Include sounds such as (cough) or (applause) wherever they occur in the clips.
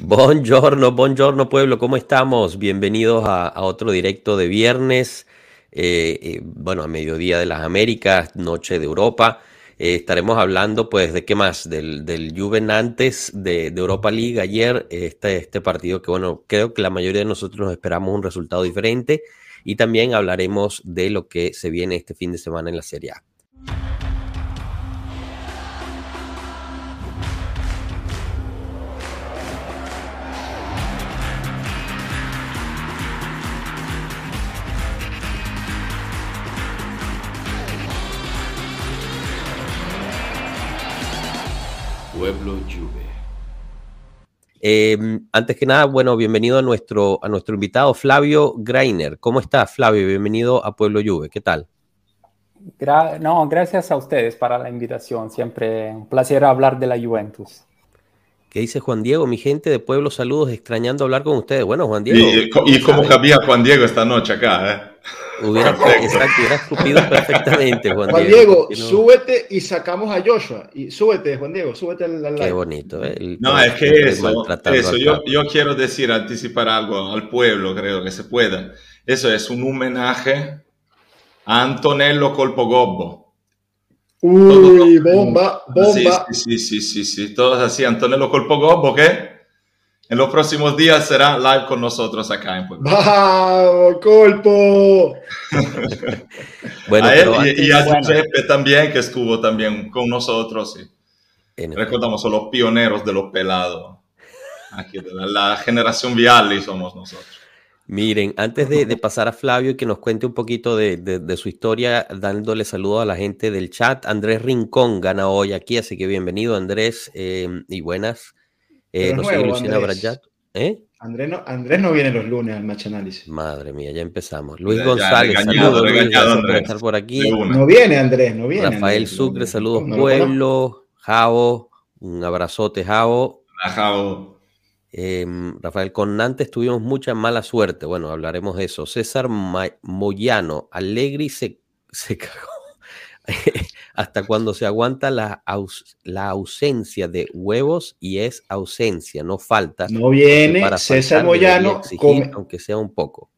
Buongiorno, buongiorno pueblo, ¿cómo estamos? Bienvenidos a, otro directo de viernes, eh, eh, bueno, a mediodía de las Américas, noche de Europa. Eh, estaremos hablando, pues, de qué más, del, del Juven antes de, Europa League ayer, este, este partido que, bueno, creo que la mayoría de nosotros nos esperamos un resultado diferente y también hablaremos de lo que se viene este fin de semana en la Serie A. Pueblo Juve. Em, antes que nada, bueno, bienvenido a nuestro, a nuestro invitado Flavio Greiner. ¿Cómo estás, Flavio? Bienvenido a Pueblo Juve. ¿Qué tal? no, gracias a ustedes para la invitación. Siempre un placer hablar de la Juventus. ¿Qué dice Juan Diego? Mi gente de Pueblo, saludos, extrañando hablar con ustedes. Bueno, Juan Diego. Y, cómo cabía Juan Diego esta noche acá, ¿eh? Hubiera, exacto, hubiera escupido perfectamente, Juan, Juan Diego. súbete y sacamos a Joshua. Y súbete, Juan Diego, súbete al, al Qué bonito. ¿eh? no, es que eso, eso yo, yo, quiero decir, anticipar algo al pueblo, creo que se pueda. Eso es un homenaje a Antonello Colpogobbo. Uy, bomba, bomba. Sí, sí, sí, sí, todos así. Antonello Colpogobbo, ¿qué? En los próximos días será live con nosotros acá en Puebla. ¡Vamos, Colpo! (laughs) bueno, a él y, a Giuseppe también, que estuvo también con nosotros. Y recordamos, son los pioneros de los pelados. Aquí, de la, generación Viali somos nosotros. Miren, antes de, pasar a Flavio y que nos cuente un poquito de, su historia, dándole saludos a la gente del chat, Andrés Rincón gana hoy aquí, así que bienvenido Andrés eh, y buenas. Eh, no sé, Luciana Andrés. ¿Eh? Andrés no, Andrés no viene los lunes al Match Análisis. Madre mía, ya empezamos. Luis González, saludos Luis, por estar por aquí. No viene Andrés, no viene. Rafael Sucre, saludos pueblo. Javo, un abrazote, Javo. Javo. Em, Rafael, con antes tuvimos mucha mala suerte. Bueno, hablaremos de eso. César Moyano, Alegri se, se cagó. (laughs) hasta cuando se aguanta la, la, ausencia de huevos y es ausencia, no falta. No viene César Moyano, aunque sea un poco.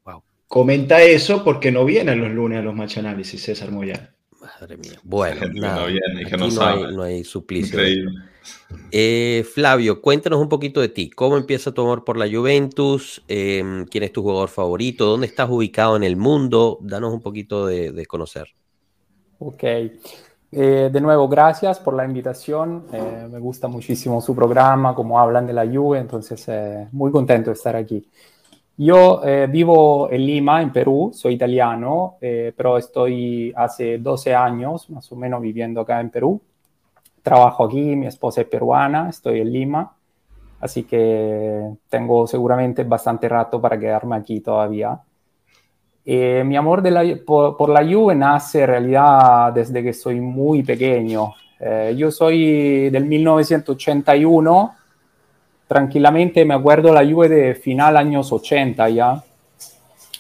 Comenta eso porque no viene los lunes a los machanálisis César Moyano. Madre mía. Bueno, no, hay, no, hay, suplicio. Eh, Flavio, cuéntanos un poquito de ti. ¿Cómo empieza tu amor por la Juventus? Em, ¿Quién es tu jugador favorito? ¿Dónde estás ubicado en el mundo? Danos un poquito de, de conocer. Ok. Eh, de nuevo, gracias por la invitación. Eh, me gusta muchísimo su programa, como hablan de la Juve, entonces eh, muy contento de estar aquí. Yo vivo en Lima, en Perú, soy italiano, pero estoy hace 12 años más o menos viviendo acá en Perú. Trabajo aquí, mi esposa es peruana, estoy en Lima, así que tengo seguramente bastante rato para quedarme aquí todavía. Eh, mi amor por, la Juve nace en realidad desde que soy muy pequeño. Eh, yo soy del 1981, tranquilamente me acuerdo la Juve de final años 80 ya.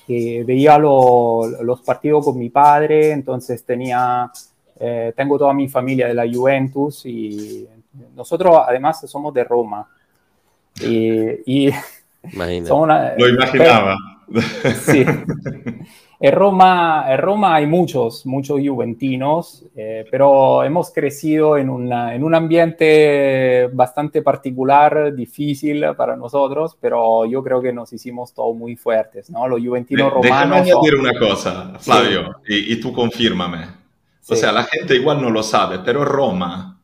veía los partidos con mi padre, entonces tenía, eh, tengo toda mi familia de la Juventus y nosotros además somos de Roma. Y, y (laughs) Lo imaginaba. Sí. En Roma, en Roma hay muchos, muchos juventinos, eh, pero hemos crecido en, en, un ambiente bastante particular, difícil para nosotros, pero yo creo que nos hicimos todos muy fuertes, ¿no? Los juventinos romanos. Déjame añadir una cosa, Flavio, y, tú confírmame. O sea, la gente igual no lo sabe, pero Roma,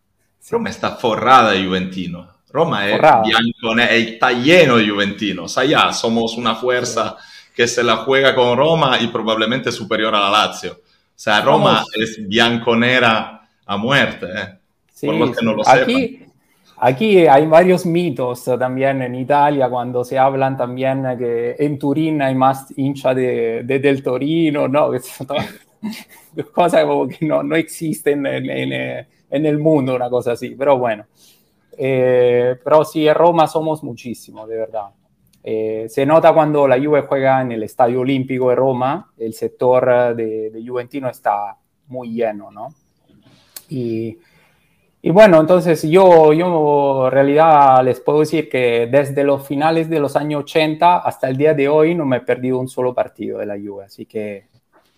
Roma está forrada de juventinos. Roma es bianco, está lleno de juventinos. Allá somos una fuerza que se la juega con Roma y probablemente superior a la Lazio. O sea, Roma es bianconera a muerte, ¿eh? por los que no lo aquí, Aquí hay varios mitos también en Italia cuando se hablan también que en Turín hay más hincha de, del Torino, ¿no? (laughs) cosas que no, no existen en, en, el mundo, una cosa así, pero bueno. Eh, pero sí, en Roma somos muchísimos, de verdad. Eh, se nota cuando la Juve juega en el Estadio Olímpico de Roma, el sector de, Juventino está muy lleno, ¿no? Y, Y bueno, entonces yo, yo en realidad les puedo decir que desde los finales de los años 80 hasta el día de hoy no me he perdido un solo partido de la Juve, así que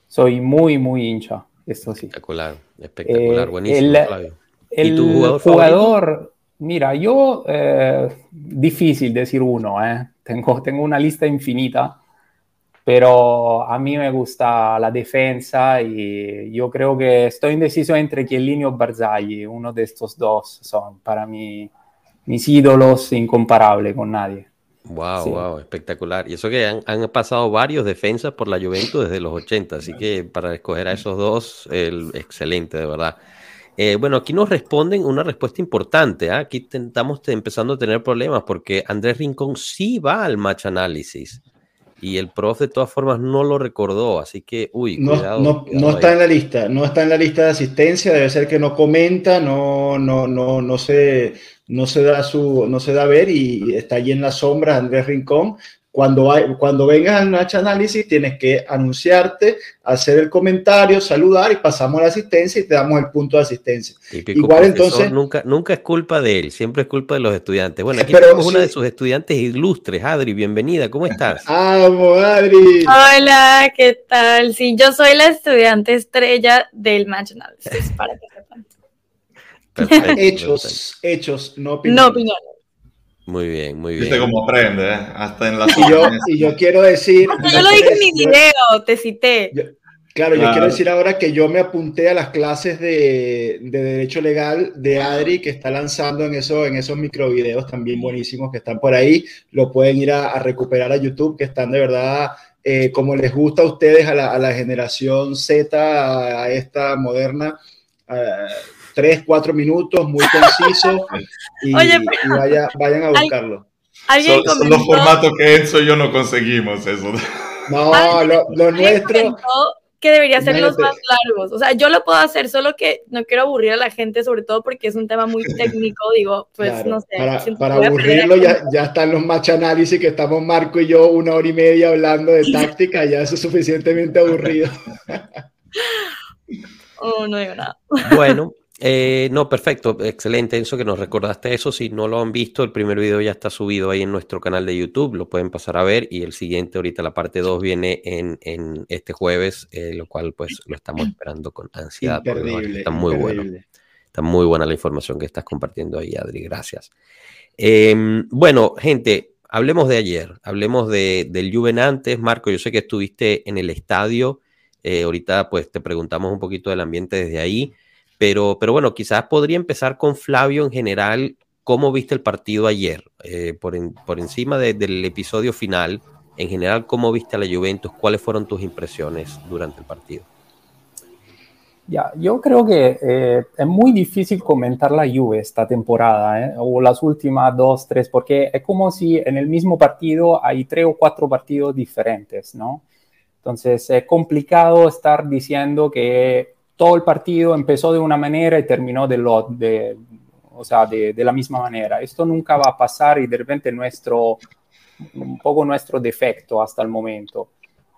soy muy, muy hincha, esto sí. Espectacular, espectacular, eh, buenísimo, el, Flavio. El jugador, jugador mira, yo, eh, difícil decir uno, eh. tengo, tengo una lista infinita pero a mí me gusta la defensa y yo creo que estoy indeciso entre Chiellini o Barzagli, uno de estos dos son para mí mis ídolos incomparable con nadie. Wow, wow, espectacular. Y eso que han, pasado varios defensas por la Juventus desde los 80, así que para escoger a esos dos, el, excelente, de verdad. Eh, bueno, aquí nos responden una respuesta importante. ¿ah? Aquí estamos empezando a tener problemas porque Andrés Rincón sí va al match análisis y el prof de todas formas no lo recordó, así que, uy, no, cuidado. No, no está en la lista, no está en la lista de asistencia, debe ser que no comenta, no, no, no, no se, no se da su, no se da a ver y está allí en la sombra Andrés Rincón, cuando, hay, cuando vengas al Match Análisis, tienes que anunciarte, hacer el comentario, saludar y pasamos a la asistencia y te damos el punto de asistencia. Igual entonces. Nunca, nunca es culpa de él, siempre es culpa de los estudiantes. Bueno, aquí tenemos una de sus estudiantes ilustres, Adri, bienvenida, ¿cómo estás? ¡Vamos, Adri! Hola, ¿qué tal? Sí, yo soy la estudiante estrella del Match Análisis, para que sepan. hechos, hechos, no opiniones. No opiniones. Muy bien, muy bien. Viste cómo aprende, ¿eh? Hasta en la y yo, y yo quiero decir. yo lo dije en mi video, te cité. claro, yo quiero decir ahora que yo me apunté a las clases de, de, Derecho Legal de Adri, que está lanzando en, eso, en esos microvideos también buenísimos que están por ahí. Lo pueden ir a, recuperar a YouTube, que están de verdad. Eh, como les gusta a ustedes, a la, a la generación Z, a, esta moderna, tres, cuatro minutos, muy conciso, (laughs) y, vayan a buscarlo. Son, los formatos que Enzo y yo no conseguimos eso. No, lo, nuestro... Que debería ser los más largos. O sea, yo lo puedo hacer, solo que no quiero aburrir a la gente, sobre todo porque es un tema muy (laughs) técnico. Digo, pues no sé. Para, aburrirlo, ya, ya están los match análisis que estamos Marco y yo una hora y media hablando de táctica, ya eso es suficientemente aburrido. (laughs) oh, no digo nada. Bueno, eh, no, perfecto, excelente eso que nos recordaste eso. Si no lo han visto, el primer video ya está subido ahí en nuestro canal de YouTube, lo pueden pasar a ver y el siguiente, ahorita la parte 2 viene en, este jueves, eh, lo cual pues lo estamos esperando con ansiedad. está muy bueno. Está muy buena la información que estás compartiendo ahí, Adri, gracias. Em, bueno, gente, hablemos de ayer, hablemos de, del Juven antes. Marco, yo sé que estuviste en el estadio, eh, ahorita pues te preguntamos un poquito del ambiente desde ahí. Pero, pero bueno, quizás podría empezar con Flavio en general. ¿Cómo viste el partido ayer? Eh, por, por, encima del episodio final, en general, ¿cómo viste a la Juventus? ¿Cuáles fueron tus impresiones durante el partido? Ya, yo creo que eh, es muy difícil comentar la Juve esta temporada, eh, o las últimas dos, tres, porque es como si en el mismo partido hay tres o cuatro partidos diferentes, ¿no? Entonces es complicado estar diciendo que todo el partido empezó de una manera y terminó de, lo, de, o de, la misma manera. Esto nunca va a pasar y de repente nuestro, un poco nuestro defecto hasta el momento.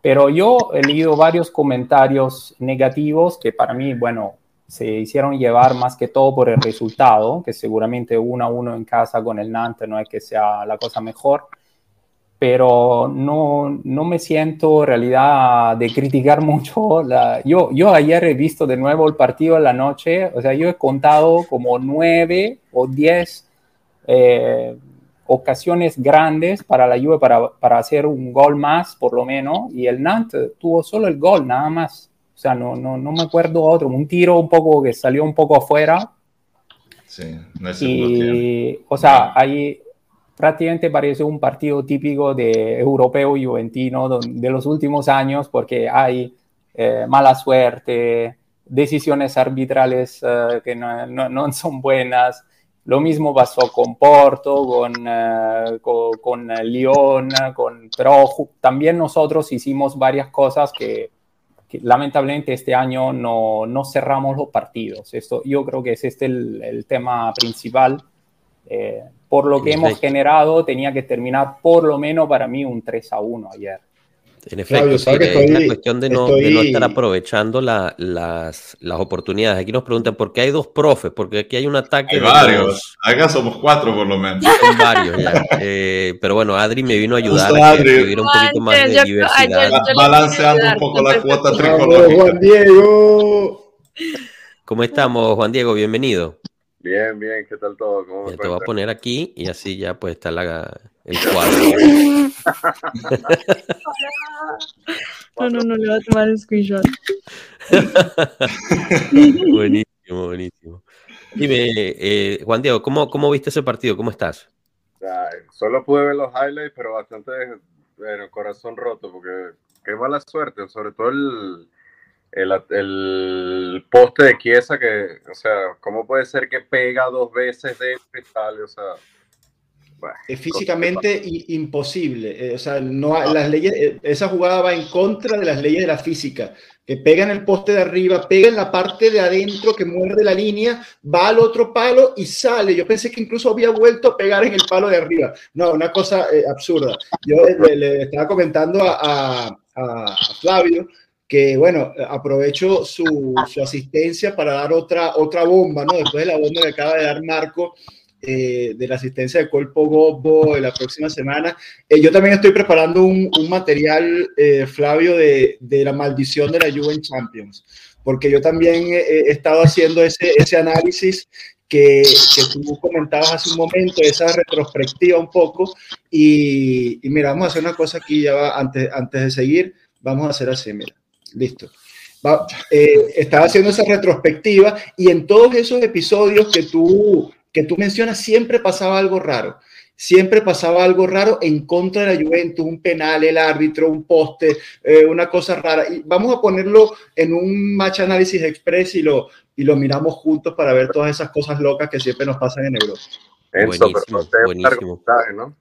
Pero yo he leído varios comentarios negativos que para mí, bueno, se hicieron llevar más que todo por el resultado, que seguramente uno a uno en casa con el Nantes no es que sea la cosa mejor, pero no, no, me siento en realidad de criticar (laughs) mucho. La, yo, yo ayer he visto de nuevo el partido en la noche, o sea, yo he contado como nueve o diez eh, ocasiones grandes para la Juve para, para, hacer un gol más, por lo menos, y el Nantes tuvo solo el gol, nada más. O sea, no, no, no me acuerdo otro, un tiro un poco que salió un poco afuera. Sí, no es y, O sea, ahí prácticamente parece un partido típico de europeo juventino de los últimos años porque hay eh, mala suerte, decisiones arbitrales eh, que no, no, (laughs) son buenas. Lo mismo pasó con Porto, con, uh, con, con, Lyon, con, pero también nosotros hicimos varias cosas que, lamentablemente este año no, no, cerramos los partidos. Esto, yo creo que es este el, el tema principal. Por lo que hemos generado, tenía que terminar por lo menos para mí un 3 a 1 ayer. En efecto, sí, es la cuestión de no, estar aprovechando las, las, oportunidades. Aquí nos preguntan por qué hay dos profes, porque aquí hay un ataque. Hay varios, acá somos cuatro por lo menos. Son varios ya. (laughs) Eh, pero bueno, Adri me vino a ayudar a que tuviera un poquito más de diversidad. Balanceando un poco la cuota tricolor. Juan Diego. ¿Cómo estamos, Juan Diego? Bienvenido. Bien, bien, ¿qué tal todo? ¿Cómo te voy a poner aquí y así ya pues está la, el (laughs) cuadro. no, no, no, le va a tomar el screenshot. (laughs) buenísimo, buenísimo. Dime, eh, Juan Diego, ¿cómo, ¿cómo viste ese partido? ¿Cómo estás? solo pude ver los highlights, pero bastante bueno, corazón roto, porque qué mala suerte, sobre todo el el, el, poste de Chiesa que, o sea, ¿cómo puede ser que pega dos veces de cristal? O sea, es físicamente imposible. Eh, o sea, no, ah. las leyes, eh, esa jugada va en contra de las leyes de la física. Que pega en el poste de arriba, pega en la parte de adentro que muerde la línea, va al otro palo y sale. Yo pensé que incluso había vuelto a pegar en el palo de arriba. No, una cosa eh, absurda. Yo le, estaba comentando a, a Flavio que bueno, aprovecho su, su, asistencia para dar otra, otra bomba, ¿no? Después de la bomba que acaba de dar Marco, eh, de la asistencia de Colpo Gobbo de la próxima semana. Eh, yo también estoy preparando un, un material, eh, Flavio, de, de, la maldición de la Juve Champions, porque yo también he, estado haciendo ese, ese análisis que, que, tú comentabas hace un momento, esa retrospectiva un poco, y, y mira, vamos a hacer una cosa aquí ya va, antes, antes de seguir, vamos a hacer así, mira. Listo. Eh, estaba haciendo esa retrospectiva y en todos esos episodios que tú, que tú mencionas siempre pasaba algo raro. Siempre pasaba algo raro en contra de la Juventus, un penal, el árbitro, un poste, eh, una cosa rara. Y vamos a ponerlo en un match análisis express y lo, y lo miramos juntos para ver todas esas cosas locas que siempre nos pasan en Europa. buenísimo, buenísimo. ¿no?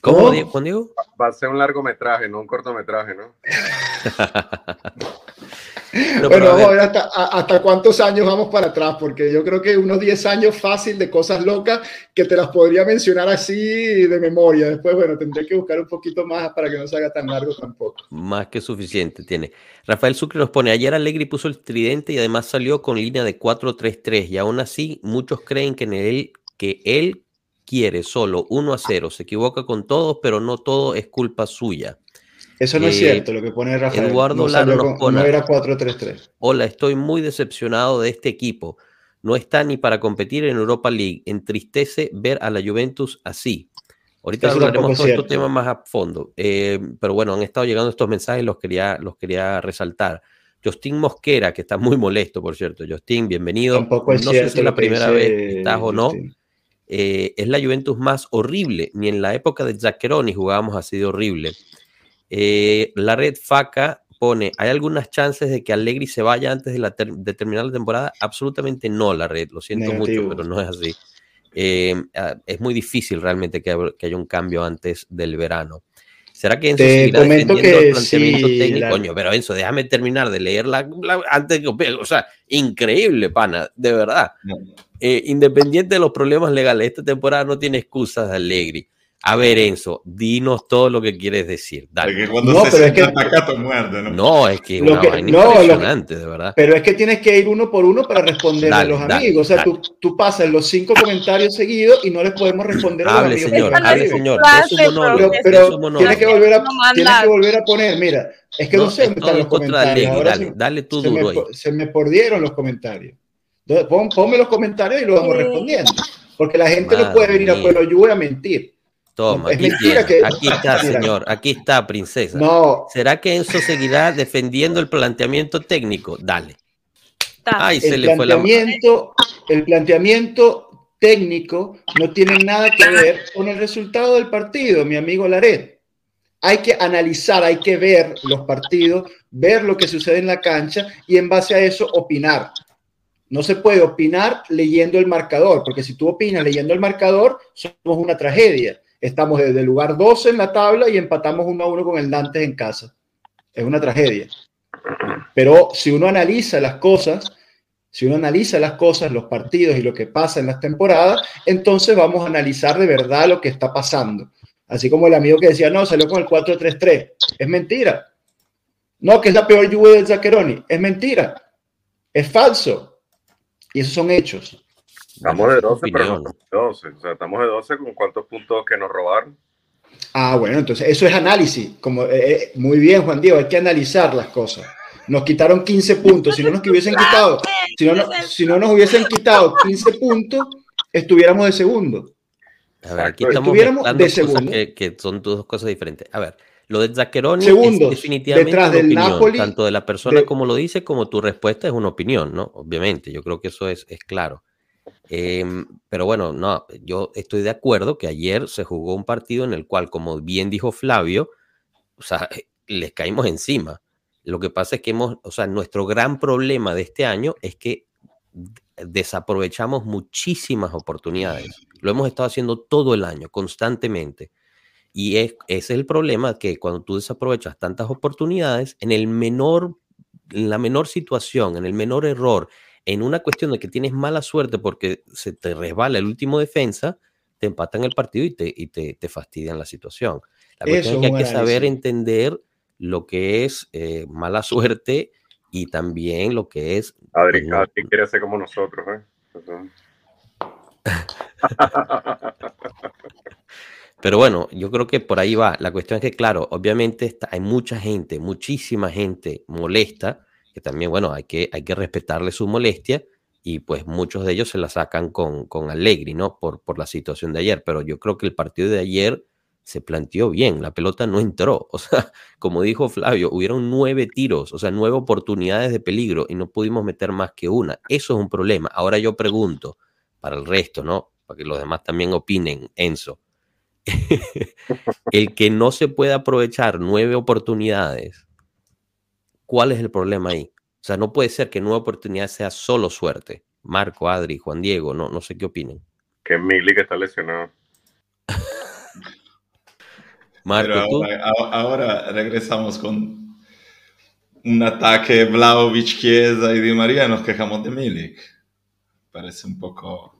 ¿Cómo, Juan Diego? Va a ser un largometraje, no un cortometraje, ¿no? (laughs) bueno, vamos a ver hasta, hasta, cuántos años vamos para atrás, porque yo creo que unos 10 años fácil de cosas locas que te las podría mencionar así de memoria. Después, bueno, tendré que buscar un poquito más para que no se haga tan largo tampoco. Más que suficiente tiene. Rafael Sucre nos pone, ayer Allegri puso el tridente y además salió con línea de 4-3-3 y aún así muchos creen que en él, que él quiere solo 1 a 0, se equivoca con todos, pero no todo es culpa suya. Eso no es eh, cierto, lo que pone Rafael. Eduardo no, no era 4-3-3. Hola, estoy muy decepcionado de este equipo. No está ni para competir en Europa League. Entristece ver a la Juventus así. Ahorita hablaremos todo este tema más a fondo. Eh, pero bueno, han estado llegando estos mensajes, los quería, los quería resaltar. Justin Mosquera, que está muy molesto, por cierto. Justin, bienvenido. Tampoco es no sé si es la primera vez que estás o no. Eh, es la Juventus más horrible. Ni en la época de Zaccheroni jugábamos así de horrible. Eh, la red FACA pone, ¿hay algunas chances de que Allegri se vaya antes de, la terminar la temporada? Absolutamente no, la red. Lo siento mucho, pero no es así. Eh, ah, es muy difícil realmente que, haya un cambio antes del verano. ¿Será que Enzo Te comento que el planteamiento técnico? Coño, pero Enzo, déjame terminar de leerla antes de que... O sea, increíble, pana, de verdad. Eh, independiente de los problemas legales, esta temporada no tiene excusas de Allegri. A ver, Enzo, dinos todo lo que quieres decir. Dale. no, pero es que, ¿no? no, es que es una impresionante, de verdad. Pero es que tienes que ir uno por uno para responder a los amigos. O sea, tú, tú, pasas los cinco comentarios seguidos y no les podemos responder a los hable, amigos. Señor, hable, señor. Pero, pero tienes, que volver a, tienes que volver a poner, mira, es que no, sé dónde están los comentarios. Ahora dale, dale tú duro se me, se me perdieron los comentarios. Pon, ponme los comentarios y los vamos respondiendo. Porque la gente no puede venir a Pueblo Yo a mentir. Toma, aquí, aquí está, señor, aquí está, princesa. No. ¿Será que Enzo seguirá defendiendo el planteamiento técnico? Dale. Ay, el se le fue la El planteamiento técnico no tiene nada que ver con el resultado del partido, mi amigo Laret. Hay que analizar, hay que ver los partidos, ver lo que sucede en la cancha y en base a eso opinar. No se puede opinar leyendo el marcador, porque si tú opinas leyendo el marcador, somos una tragedia. Estamos desde el lugar 12 en la tabla y empatamos uno a uno con el Nantes en casa. Es una tragedia. Pero si uno analiza las cosas, si uno analiza las cosas, los partidos y lo que pasa en las temporadas, entonces vamos a analizar de verdad lo que está pasando. Así como el amigo que decía, no, salió con el 4-3-3. Es mentira. No, que es la peor lluvia del Zaccheroni. Es mentira. Es falso. Y esos son hechos. Estamos de 12, pero no 12. O sea, estamos de 12 con cuántos puntos que nos robaron. Ah, bueno, entonces eso es análisis. Como, eh, eh, muy bien, Juan Diego, hay que analizar las cosas. Nos quitaron 15 puntos. Si no nos hubiesen quitado, si no, si no nos hubiesen quitado 15 puntos, estuviéramos de segundo. A ver, aquí estamos de segundo. Que, que, son dos cosas diferentes. A ver, lo de Zaccheroni es definitivamente detrás del opinión, Napoli, tanto de la persona como lo dice, como tu respuesta es una opinión, ¿no? Obviamente, yo creo que eso es, es claro. Em, pero bueno, no, yo estoy de acuerdo que ayer se jugó un partido en el cual, como bien dijo Flavio, o sea, (laughs) les caímos encima. Lo que pasa es que hemos, o sea, nuestro gran problema de este año es que desaprovechamos muchísimas oportunidades. Lo hemos estado haciendo todo el año, constantemente. Y es, ese es el problema, que cuando tú desaprovechas tantas oportunidades, en el menor, en la menor situación, en el menor error, en una cuestión de que tienes mala suerte porque se te resbala el último defensa, te empatan el partido y te, y te, te fastidian la situación. La cuestión es que hay que saber entender lo que es eh, mala suerte y también lo que es... Adri, no, quiere ser como nosotros, ¿eh? (laughs) Pero bueno, yo creo que por ahí va. La cuestión es que, claro, obviamente está, hay mucha gente, muchísima gente molesta, que también, bueno, hay que, hay que respetarle su molestia y pues muchos de ellos se la sacan con, con Allegri, ¿no? Por, por la situación de ayer. Pero yo creo que el partido de ayer se planteó bien, la pelota no entró. (laughs) O sea, como dijo Flavio, hubieron nueve tiros, o sea, nueve oportunidades de peligro y no pudimos meter más que una. Eso es un problema. Ahora yo pregunto, para el resto, ¿no? Para que los demás también opinen, Enzo. (laughs) el que no se puede aprovechar nueve oportunidades, ¿cuál es el problema ahí? O sea, no puede ser que nueve oportunidades sea solo suerte. Marco, Adri, Juan Diego, no, no sé qué opinen. Que Mili que está lesionado. (laughs) Marco, ahora, regresamos con un ataque Vlaovic, Chiesa y Di María y nos quejamos de Milik. Parece un poco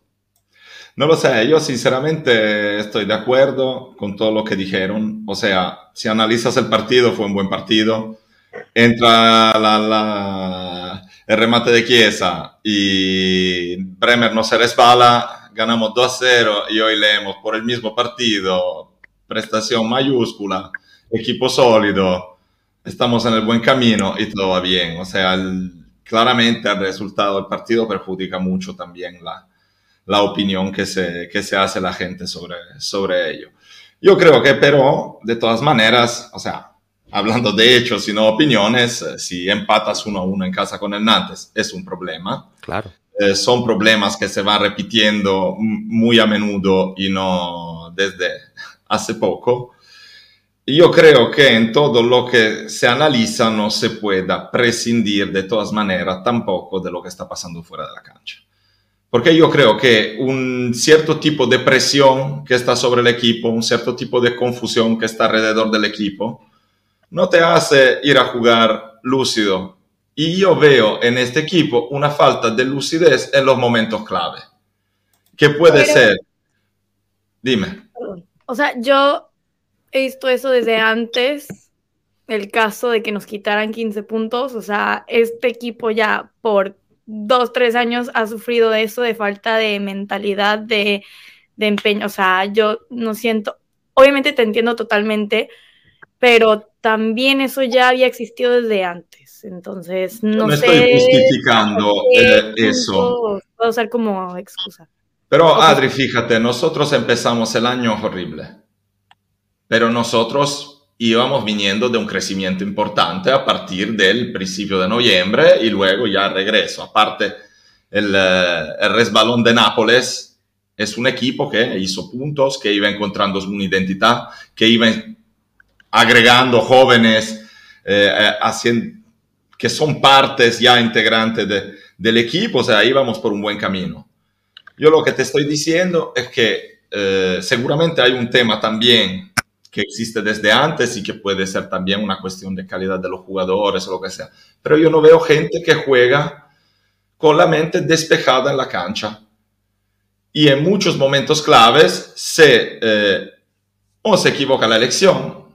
no lo sé, yo sinceramente estoy de acuerdo con todo lo que dijeron. O sea, si analizas el partido, fue un buen partido. Entra el remate de Chiesa y Bremer no se resbala, ganamos 2 a 0 y hoy leemos por el mismo partido, prestación mayúscula, equipo sólido, estamos en el buen camino y todo va bien. O sea, claramente el resultado del partido perjudica mucho también la, la opinión que se, que se hace la gente sobre, sobre ello. Yo creo que, pero, de todas maneras, o sea, hablando de hechos y no opiniones, eh, si empatas uno a uno en casa con el Nantes, es un problema. Claro. Eh, son problemas que se van repitiendo muy a menudo y no desde hace poco. Yo creo que en todo lo que se analiza no se pueda prescindir de todas maneras tampoco de lo que está pasando fuera de la cancha. Porque yo creo que un cierto tipo de presión que está sobre el equipo, un cierto tipo de confusión que está alrededor del equipo, no te hace ir a jugar lúcido. Y yo veo en este equipo una falta de lucidez en los momentos clave. ¿Qué puede ser? Dime. O sea, yo he visto eso desde antes, el caso de que nos quitaran 15 puntos. O sea, este equipo ya por dos, tres años ha sufrido eso de falta de mentalidad, de, empeño. O sea, yo no siento, obviamente te entiendo totalmente, pero también eso ya había existido desde antes. Entonces, no, no sé. estoy justificando eh, eso. Puedo usar como excusa. Pero Adri, fíjate, nosotros empezamos el año horrible, pero nosotros íbamos viniendo de un crecimiento importante a partir del principio de noviembre y luego ya regreso. Aparte, el, eh, el resbalón de Nápoles es un equipo que hizo puntos, que iba encontrando una identidad, que iba agregando jóvenes eh, eh, haciendo, que son partes ya integrantes de, del equipo, o sea, íbamos por un buen camino. Yo lo que te estoy diciendo es que seguramente hay un tema también que existe desde antes y que puede ser también una cuestión de calidad de los jugadores o lo que sea. Pero yo no veo gente que juega con la mente despejada en la cancha. Y en muchos momentos claves se, eh, o se equivoca la elección,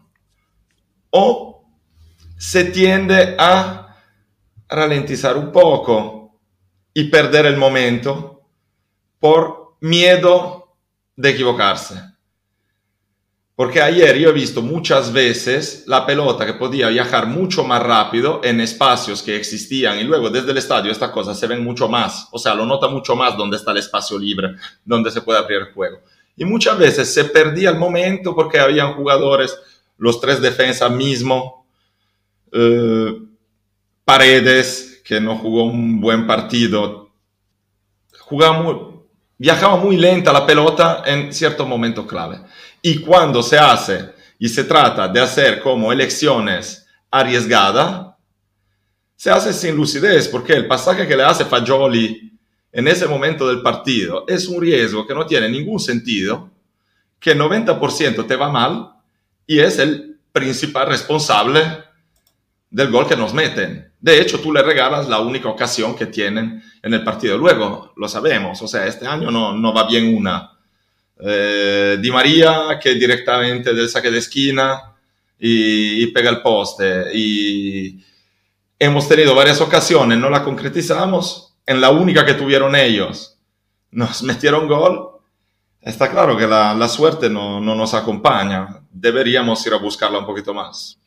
o se tiende a ralentizar un poco y perder el momento por miedo de equivocarse. Porque ayer yo he visto muchas veces la pelota que podía viajar mucho más rápido en espacios que existían y luego desde el estadio estas cosas se ven mucho más, o sea, lo nota mucho más donde está el espacio libre, donde se puede abrir el juego. Y muchas veces se perdía el momento porque habían jugadores, los tres defensas mismo, eh, Paredes, que no jugó un buen partido, jugaba muy, viajaba muy lenta la pelota en ciertos momentos clave. Y cuando se hace y se trata de hacer como elecciones arriesgadas, se hace sin lucidez, porque el pasaje que le hace Fagioli en ese momento del partido es un riesgo que no tiene ningún sentido, que el 90% te va mal y es el principal responsable del gol que nos meten. De hecho, tú le regalas la única ocasión que tienen en el partido. Luego, lo sabemos, o sea, este año no, no va bien una. Eh, Di María que directamente del saque de esquina y, y, pega el poste. Y hemos tenido varias ocasiones, no la concretizamos. En la única que tuvieron ellos, nos metieron gol. Está claro que la, la suerte no, no nos acompaña. Deberíamos ir a buscarla un poquito más.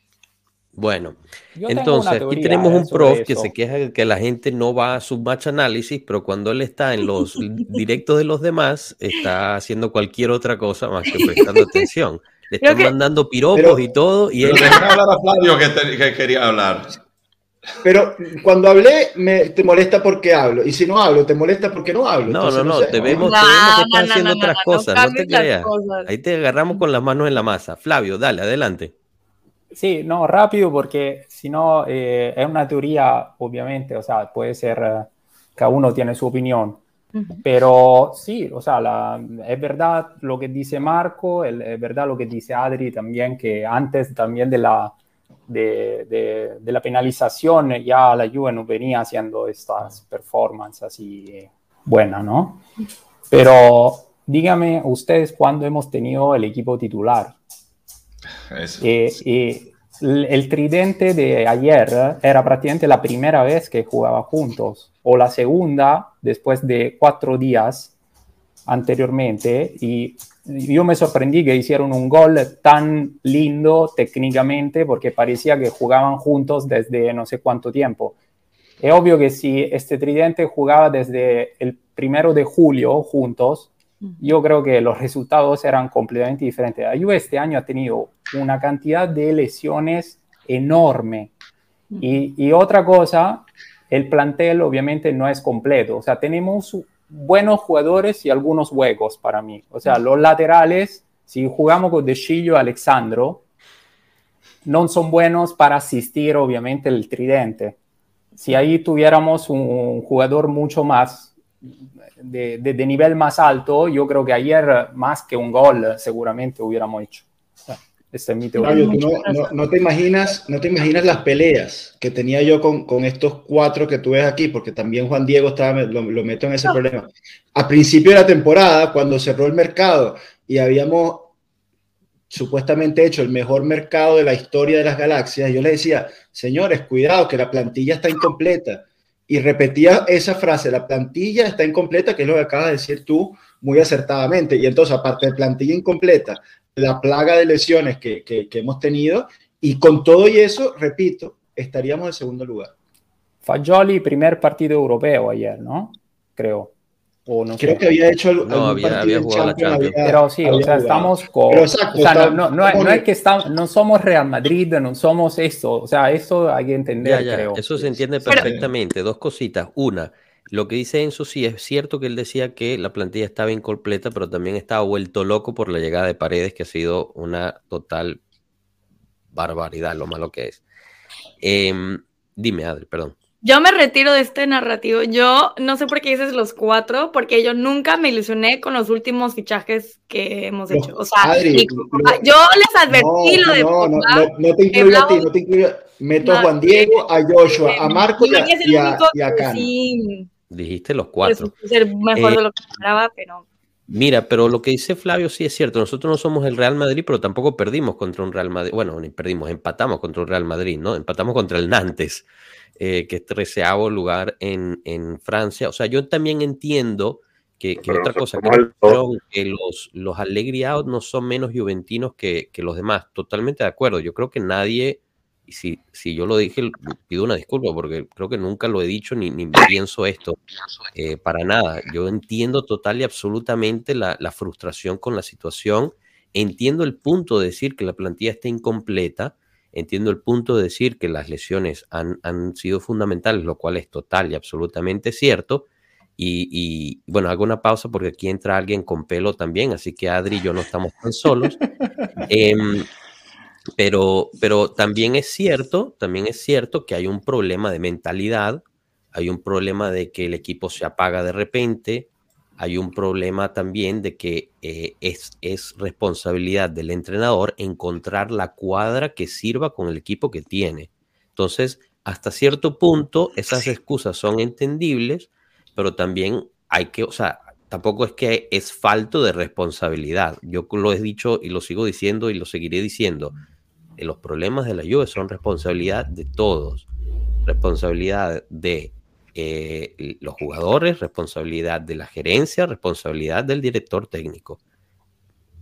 Bueno, entonces aquí tenemos un prof que se queja de que la gente no va a su match análisis, pero cuando él está en los (laughs) directos de los demás, está haciendo cualquier otra cosa más que (laughs) prestando atención. Le están mandando piropos y todo. Y él... hablar a Flavio que, que, quería hablar. Pero cuando hablé, me, te molesta porque hablo. Y si no hablo, te molesta porque no hablo. No, no, no, te vemos, que estás haciendo otras cosas. No te creas. Ahí te agarramos con las manos en la masa. Flavio, dale, adelante. Sí, no, rápido porque si no eh, es una teoría, obviamente, o sea, puede ser, eh, cada uno tiene su opinión, pero sí, o sea, la, es verdad lo que dice Marco, el, es verdad lo que dice Adri también, que antes también de la, de, de, de, la penalización ya la Juve no venía haciendo estas performances así buenas, ¿no? Pero dígame ustedes cuándo hemos tenido el equipo titular eh, y el tridente de ayer era prácticamente la primera vez que jugaba juntos, o la segunda después de cuatro días anteriormente. Y yo me sorprendí que hicieron un gol tan lindo técnicamente porque parecía que jugaban juntos desde no sé cuánto tiempo. Es obvio que si este tridente jugaba desde el primero de julio juntos, yo creo que los resultados eran completamente diferentes. La Juve este año ha tenido una cantidad de lesiones enorme. Y, y, otra cosa, el plantel obviamente no es completo. O sea, tenemos buenos jugadores y algunos huecos para mí. O sea, los laterales, si jugamos con De Chillo Alexandro, no son buenos para asistir obviamente el tridente. Si ahí tuviéramos un jugador mucho más de, de, nivel más alto, yo creo que ayer más que un gol seguramente hubiéramos hecho. Esta es mi teoría. no, no, te imaginas, no te imaginas las peleas que tenía yo con, con, estos cuatro que tú ves aquí, porque también Juan Diego estaba, lo, lo meto en ese problema. A principio de la temporada, cuando cerró el mercado y habíamos supuestamente hecho el mejor mercado de la historia de las galaxias, yo le decía, señores, cuidado, que la plantilla está incompleta y repetía esa frase, la plantilla está incompleta, que es lo que acabas de decir tú muy acertadamente. Y entonces, aparte de plantilla incompleta, la plaga de lesiones que, que, hemos tenido, y con todo y eso, repito, estaríamos en segundo lugar. Fagioli, primer partido europeo ayer, ¿no? Creo. Creo que había hecho no, había, había jugado la Champions. pero sí, o sea, estamos con. o sea, no, no, no, es que estamos, no somos Real Madrid, no somos esto. O sea, eso hay que entender, creo. Eso se entiende perfectamente. Dos cositas. Una, lo que dice Enzo, sí, es cierto que él decía que la plantilla estaba incompleta, pero también estaba vuelto loco por la llegada de Paredes, que ha sido una total barbaridad, lo malo que es. Em, dime, Adri, perdón. Yo me retiro de este narrativo. Yo no sé por qué dices los cuatro, porque yo nunca me ilusioné con los últimos fichajes que hemos hecho. O sea, yo les advertí lo de. No, no, no, te incluyo a ti, no te incluyo. Meto a Juan Diego, a Joshua, a Marco y a, y a, Dijiste los cuatro. Ser mejor de lo que esperaba, pero. Mira, pero lo que dice Flavio sí es cierto. Nosotros no somos el Real Madrid, pero tampoco perdimos contra un Real Madrid. Bueno, ni perdimos, empatamos contra un Real Madrid, ¿no? Empatamos contra el Nantes, eh, que es treceavo lugar en, en, Francia. O sea, yo también entiendo que, otra cosa, que, los, los alegriados no son menos juventinos que, que los demás. Totalmente de acuerdo. Yo creo que nadie y si, si yo lo dije, pido una disculpa porque creo que nunca lo he dicho ni, ni pienso esto eh, para nada. Yo entiendo total y absolutamente la, la, frustración con la situación. Entiendo el punto de decir que la plantilla está incompleta. Entiendo el punto de decir que las lesiones han, han sido fundamentales, lo cual es total y absolutamente cierto. Y, y, bueno, hago una pausa porque aquí entra alguien con pelo también, así que Adri y yo no estamos tan solos. (laughs) Eh, pero, pero también es cierto, también es cierto que hay un problema de mentalidad, hay un problema de que el equipo se apaga de repente, hay un problema también de que eh, es, es responsabilidad del entrenador encontrar la cuadra que sirva con el equipo que tiene. Entonces, hasta cierto punto, esas excusas son entendibles, pero también hay que, o sea, tampoco es que es falto de responsabilidad. Yo lo he dicho y lo sigo diciendo y lo seguiré diciendo. Eh, los problemas de la lluvia son responsabilidad de todos. Responsabilidad de eh, los jugadores, responsabilidad de la gerencia, responsabilidad del director técnico.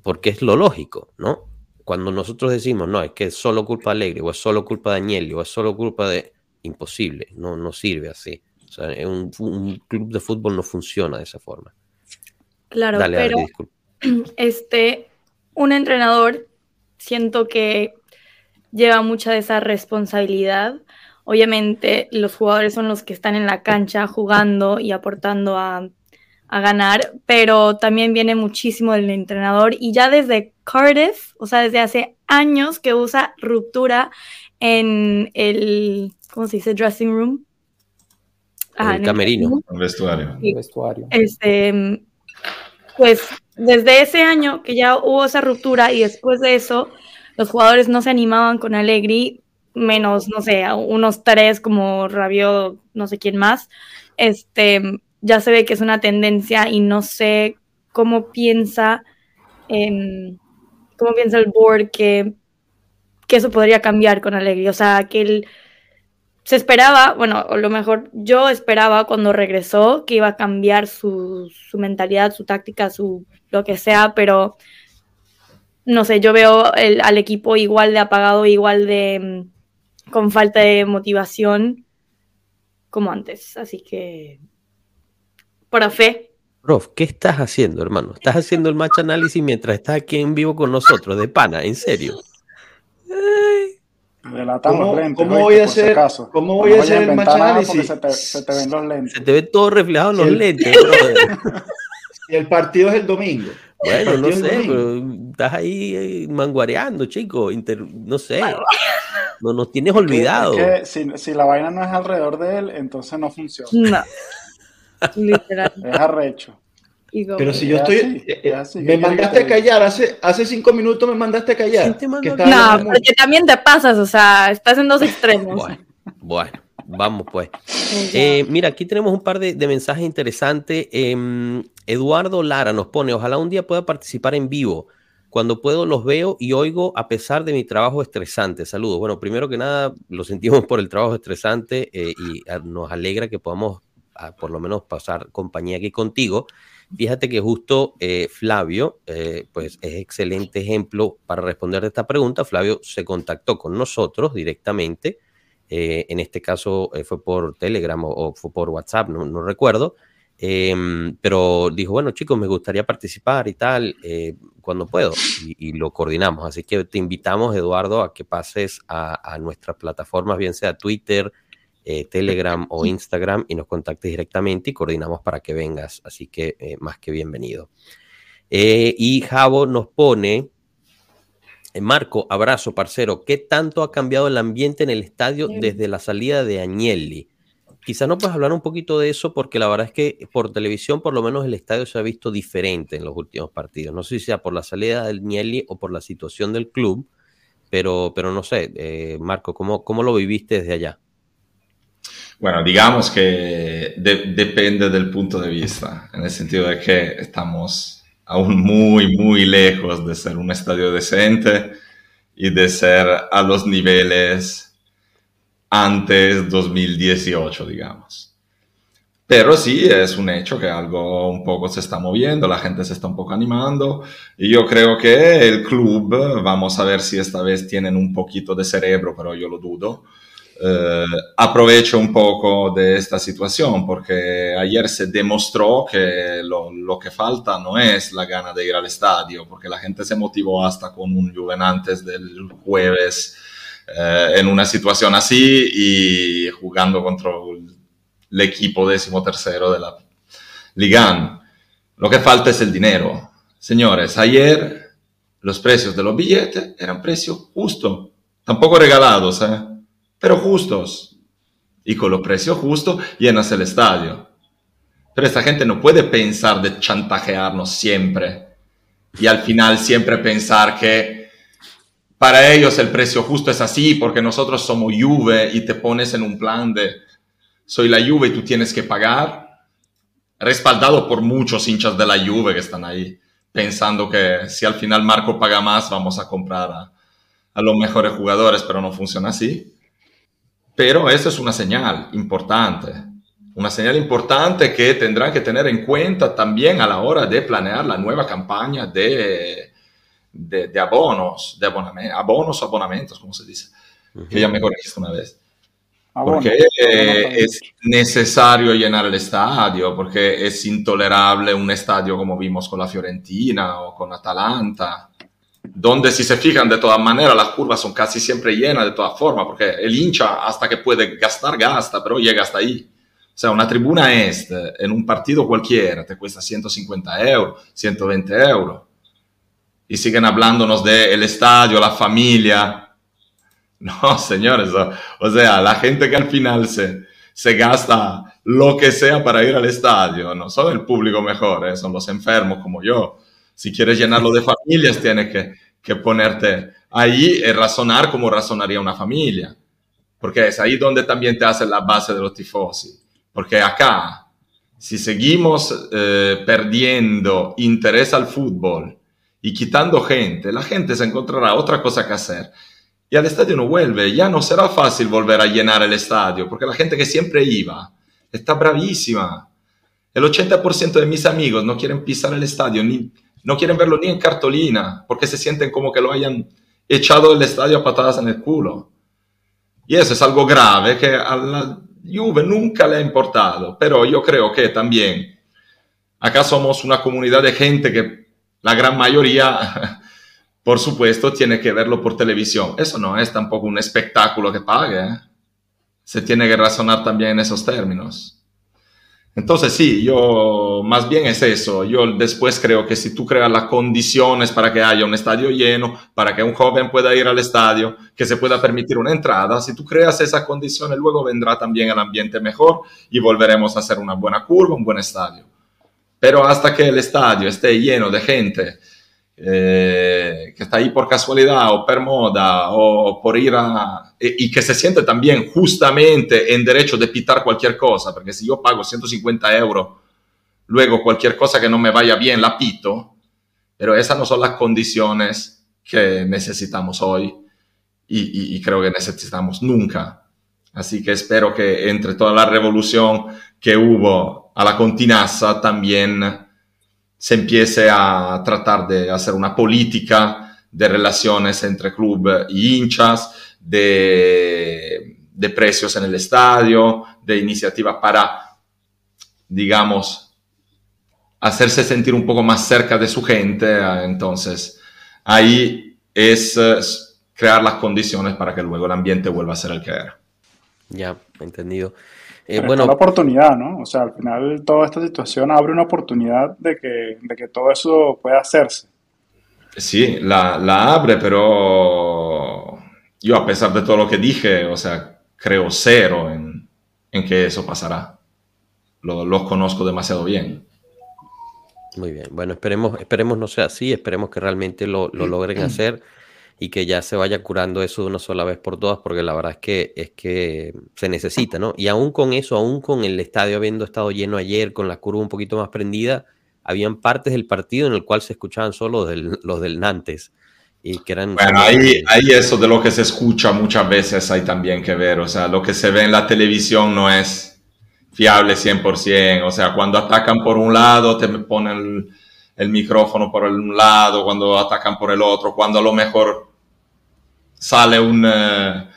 Porque es lo lógico, ¿no? Cuando nosotros decimos, no, es que es solo culpa de Alegre, o es solo culpa de Agnelli, o es solo culpa de... Imposible, no, no sirve así. O sea, un, un club de fútbol no funciona de esa forma. Claro, pero (clears throat) este, un entrenador siento que lleva mucha de esa responsabilidad. Obviamente los jugadores son los que están en la cancha jugando y aportando a, a ganar, pero también viene muchísimo del entrenador y ya desde Cardiff, o sea, desde hace años que usa ruptura en el, ¿cómo se dice? Dressing room. el camerino. El vestuario. El vestuario. Este, pues desde ese año que ya hubo esa ruptura y después de eso, los jugadores no se animaban con Allegri, menos, no sé, unos tres como Rabiot, no sé quién más. Este, ya se ve que es una tendencia y no sé cómo piensa, cómo piensa el board que, que eso podría cambiar con Allegri. O sea, que él se esperaba, bueno, o lo mejor yo esperaba cuando regresó que iba a cambiar su, su mentalidad, su táctica, su lo que sea, pero no sé, yo veo al equipo igual de apagado, igual de mm, con falta de motivación como antes. Así que, por fe. Prof, ¿qué estás haciendo, hermano? Estás haciendo el match análisis mientras estás aquí en vivo con nosotros, de pana, en serio. ¿Cómo, ¿cómo voy a hacer, ¿cómo voy a hacer el match análisis? Se te, se te, ven los lentes. Se te ve todo reflejado en los lentes. (laughs) y el partido es el domingo. Bueno, no sé, pero estás ahí eh, manguareando, chico. no sé. No nos tienes olvidado. si, si, la vaina no es alrededor de él, entonces no funciona. No. Literal. Es arrecho. Pero si yo estoy. Eh, eh, me mandaste a callar. Hace, hace cinco minutos me mandaste a callar. no, porque también te pasas, o sea, estás en dos extremos. Bueno, bueno vamos pues. Eh, mira, aquí tenemos un par de, mensajes interesantes. Em, Eduardo Lara nos pone: Ojalá un día pueda participar en vivo. Cuando puedo los veo y oigo a pesar de mi trabajo estresante. Saludos. Bueno, primero que nada, lo sentimos por el trabajo estresante y nos alegra que podamos por lo menos pasar compañía aquí contigo. Fíjate que justo eh, Flavio, eh, pues es excelente ejemplo para responder esta pregunta. Flavio se contactó con nosotros directamente. Eh, en este caso fue por Telegram o, fue por WhatsApp, no, recuerdo. Em, pero dijo, bueno chicos, me gustaría participar y tal, cuando puedo. Y, lo coordinamos. Así que te invitamos, Eduardo, a que pases a, a nuestras plataformas, bien sea Twitter, eh, Telegram o Instagram y nos contactes directamente y coordinamos para que vengas. Así que eh, más que bienvenido. Eh, y Javo nos pone, Marco, abrazo, parcero. ¿Qué tanto ha cambiado el ambiente en el estadio desde la salida de Agnelli? Quizás no puedes hablar un poquito de eso porque la verdad es que por televisión por lo menos el estadio se ha visto diferente en los últimos partidos. No sé si sea por la salida de Agnelli o por la situación del club, pero, pero no sé, Marco, ¿cómo, ¿cómo lo viviste desde allá? Bueno, digamos que depende del punto de vista, en el sentido de que estamos aún muy, muy lejos de ser un estadio decente y de ser a los niveles antes 2018, digamos. Pero sí, es un hecho que algo un poco se está moviendo, la gente se está un poco animando y yo creo que el club, vamos a ver si esta vez tienen un poquito de cerebro, pero yo lo dudo, eh, aprovecho un poco de esta situación porque ayer se demostró que lo, lo, que falta no es la gana de ir al estadio, porque la gente se motivó hasta con un Juvenantes del jueves eh, en una situación así y jugando contra el equipo decimotercero de la Ligan. Lo que falta es el dinero. Señores, ayer los precios de los billetes eran precios justos, tampoco regalados, ¿eh? Pero justos. Y con los precios justos llenas el estadio. Pero esta gente no puede pensar de chantajearnos siempre y al final siempre pensar que para ellos el precio justo es así porque nosotros somos Juve y te pones en un plan de soy la Juve y tú tienes que pagar, respaldado por muchos hinchas de la Juve que están ahí pensando que si al final Marco paga más vamos a comprar a, los mejores jugadores, pero no funciona así. Pero eso es una señal importante, una señal importante que tendrán que tener en cuenta también a la hora de planear la nueva campaña de, de, abonos, de abonamientos, abonos o abonamientos, como se dice, que ya me corregiste una vez. Porque es necesario llenar el estadio, porque es intolerable un estadio como vimos con la Fiorentina o con Atalanta, donde si se fijan de todas maneras las curvas son casi siempre llenas de todas formas, porque el hincha hasta que puede gastar, gasta, pero llega hasta ahí. O sea, una tribuna este en un partido cualquiera te cuesta 150 euros, 120 euros. Y siguen hablándonos del estadio, la familia, (laughs) no, señores, o, sea, la gente que al final se, se gasta lo que sea para ir al estadio, no son el público mejor, ¿eh? son los enfermos como yo. Si quieres llenarlo de familias, tienes que, que ponerte ahí y razonar como razonaría una familia. Porque es ahí donde también te hace la base de los tifosi. Porque acá, si seguimos eh, perdiendo interés al fútbol y quitando gente, la gente se encontrará otra cosa que hacer y al estadio no vuelve. Ya no será fácil volver a llenar el estadio, porque la gente que siempre iba está bravísima. El 80% de mis amigos no quieren pisar el estadio, ni, no quieren verlo ni en cartolina, porque se sienten como que lo hayan echado del estadio a patadas en el culo. Y eso es algo grave que a la Juve nunca le ha importado, pero yo creo que también acá somos una comunidad de gente que la gran mayoría (laughs) por supuesto, tiene que verlo por televisión. Eso no es tampoco un espectáculo que pague. ¿eh? Se tiene que razonar también en esos términos. Entonces, sí, yo más bien es eso. Yo después creo que si tú creas las condiciones para que haya un estadio lleno, para que un joven pueda ir al estadio, que se pueda permitir una entrada, si tú creas esas condiciones, luego vendrá también el ambiente mejor y volveremos a hacer una buena curva, un buen estadio. Pero hasta que el estadio esté lleno de gente, eh, que está ahí por casualidad o por moda o por ir a... Y, que se siente también justamente en derecho de pitar cualquier cosa, porque si yo pago 150 euros, luego cualquier cosa que no me vaya bien la pito, pero esas no son las condiciones que necesitamos hoy y, y creo que necesitamos nunca. Así que espero que entre toda la revolución que hubo a la continaza también se empiece a tratar de hacer una política de relaciones entre club y hinchas, de, de precios en el estadio, de iniciativa para, digamos, hacerse sentir un poco más cerca de su gente. Entonces, ahí es crear las condiciones para que luego el ambiente vuelva a ser el que era. Ya, entendido. Eh, bueno, la oportunidad, ¿no? O sea, al final toda esta situación abre una oportunidad de que, de que todo eso pueda hacerse. Sí, la, la, abre, pero yo a pesar de todo lo que dije, o sea, creo cero en, en que eso pasará. Los lo conozco demasiado bien. Muy bien, bueno, esperemos, esperemos no sea así, esperemos que realmente lo, lo logren hacer y que ya se vaya curando eso de una sola vez por todas, porque la verdad es que, es que se necesita, ¿no? Y aún con eso, aún con el estadio habiendo estado lleno ayer, con la curva un poquito más prendida, habían partes del partido en el cual se escuchaban solo los del Nantes. Y que eran bueno, ahí, ahí eso de lo que se escucha muchas veces hay también que ver. O sea, lo que se ve en la televisión no es fiable 100%. O sea, cuando atacan por un lado, te ponen el, micrófono por un lado, cuando atacan por el otro, cuando a lo mejor sale un, eh,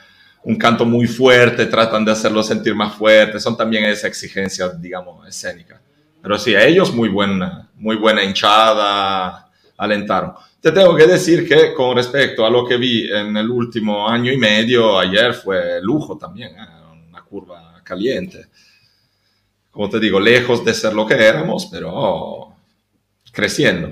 un canto muy fuerte, tratan de hacerlo sentir más fuerte. Son también esas exigencias, digamos, escénicas. Pero sí, ellos muy buena, muy buena hinchada, alentaron. Te tengo que decir que con respecto a lo que vi en el último año y medio, ayer fue lujo también, ¿eh? una curva caliente. Como te digo, lejos de ser lo que éramos, pero creciendo.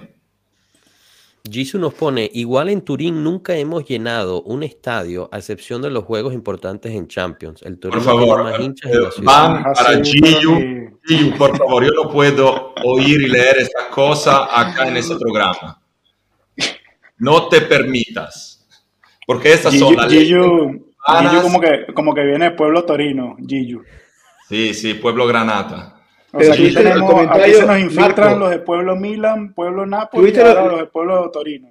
Jisoo nos pone, igual en Turín nunca hemos llenado un estadio a excepción de los juegos importantes en Champions. El Turín por favor, más hinchas eh, van para Giyu. por favor, yo no puedo oír y leer esta cosa acá en ese programa. No te permitas. Porque esas son las Giyu, como que, como que viene de pueblo torino, Giyu. Sí, sí, pueblo Granata. Pero aquí, tenemos, aquí se nos infiltran los de Pueblo Milan, Pueblo Napoli y los de Pueblo Torino.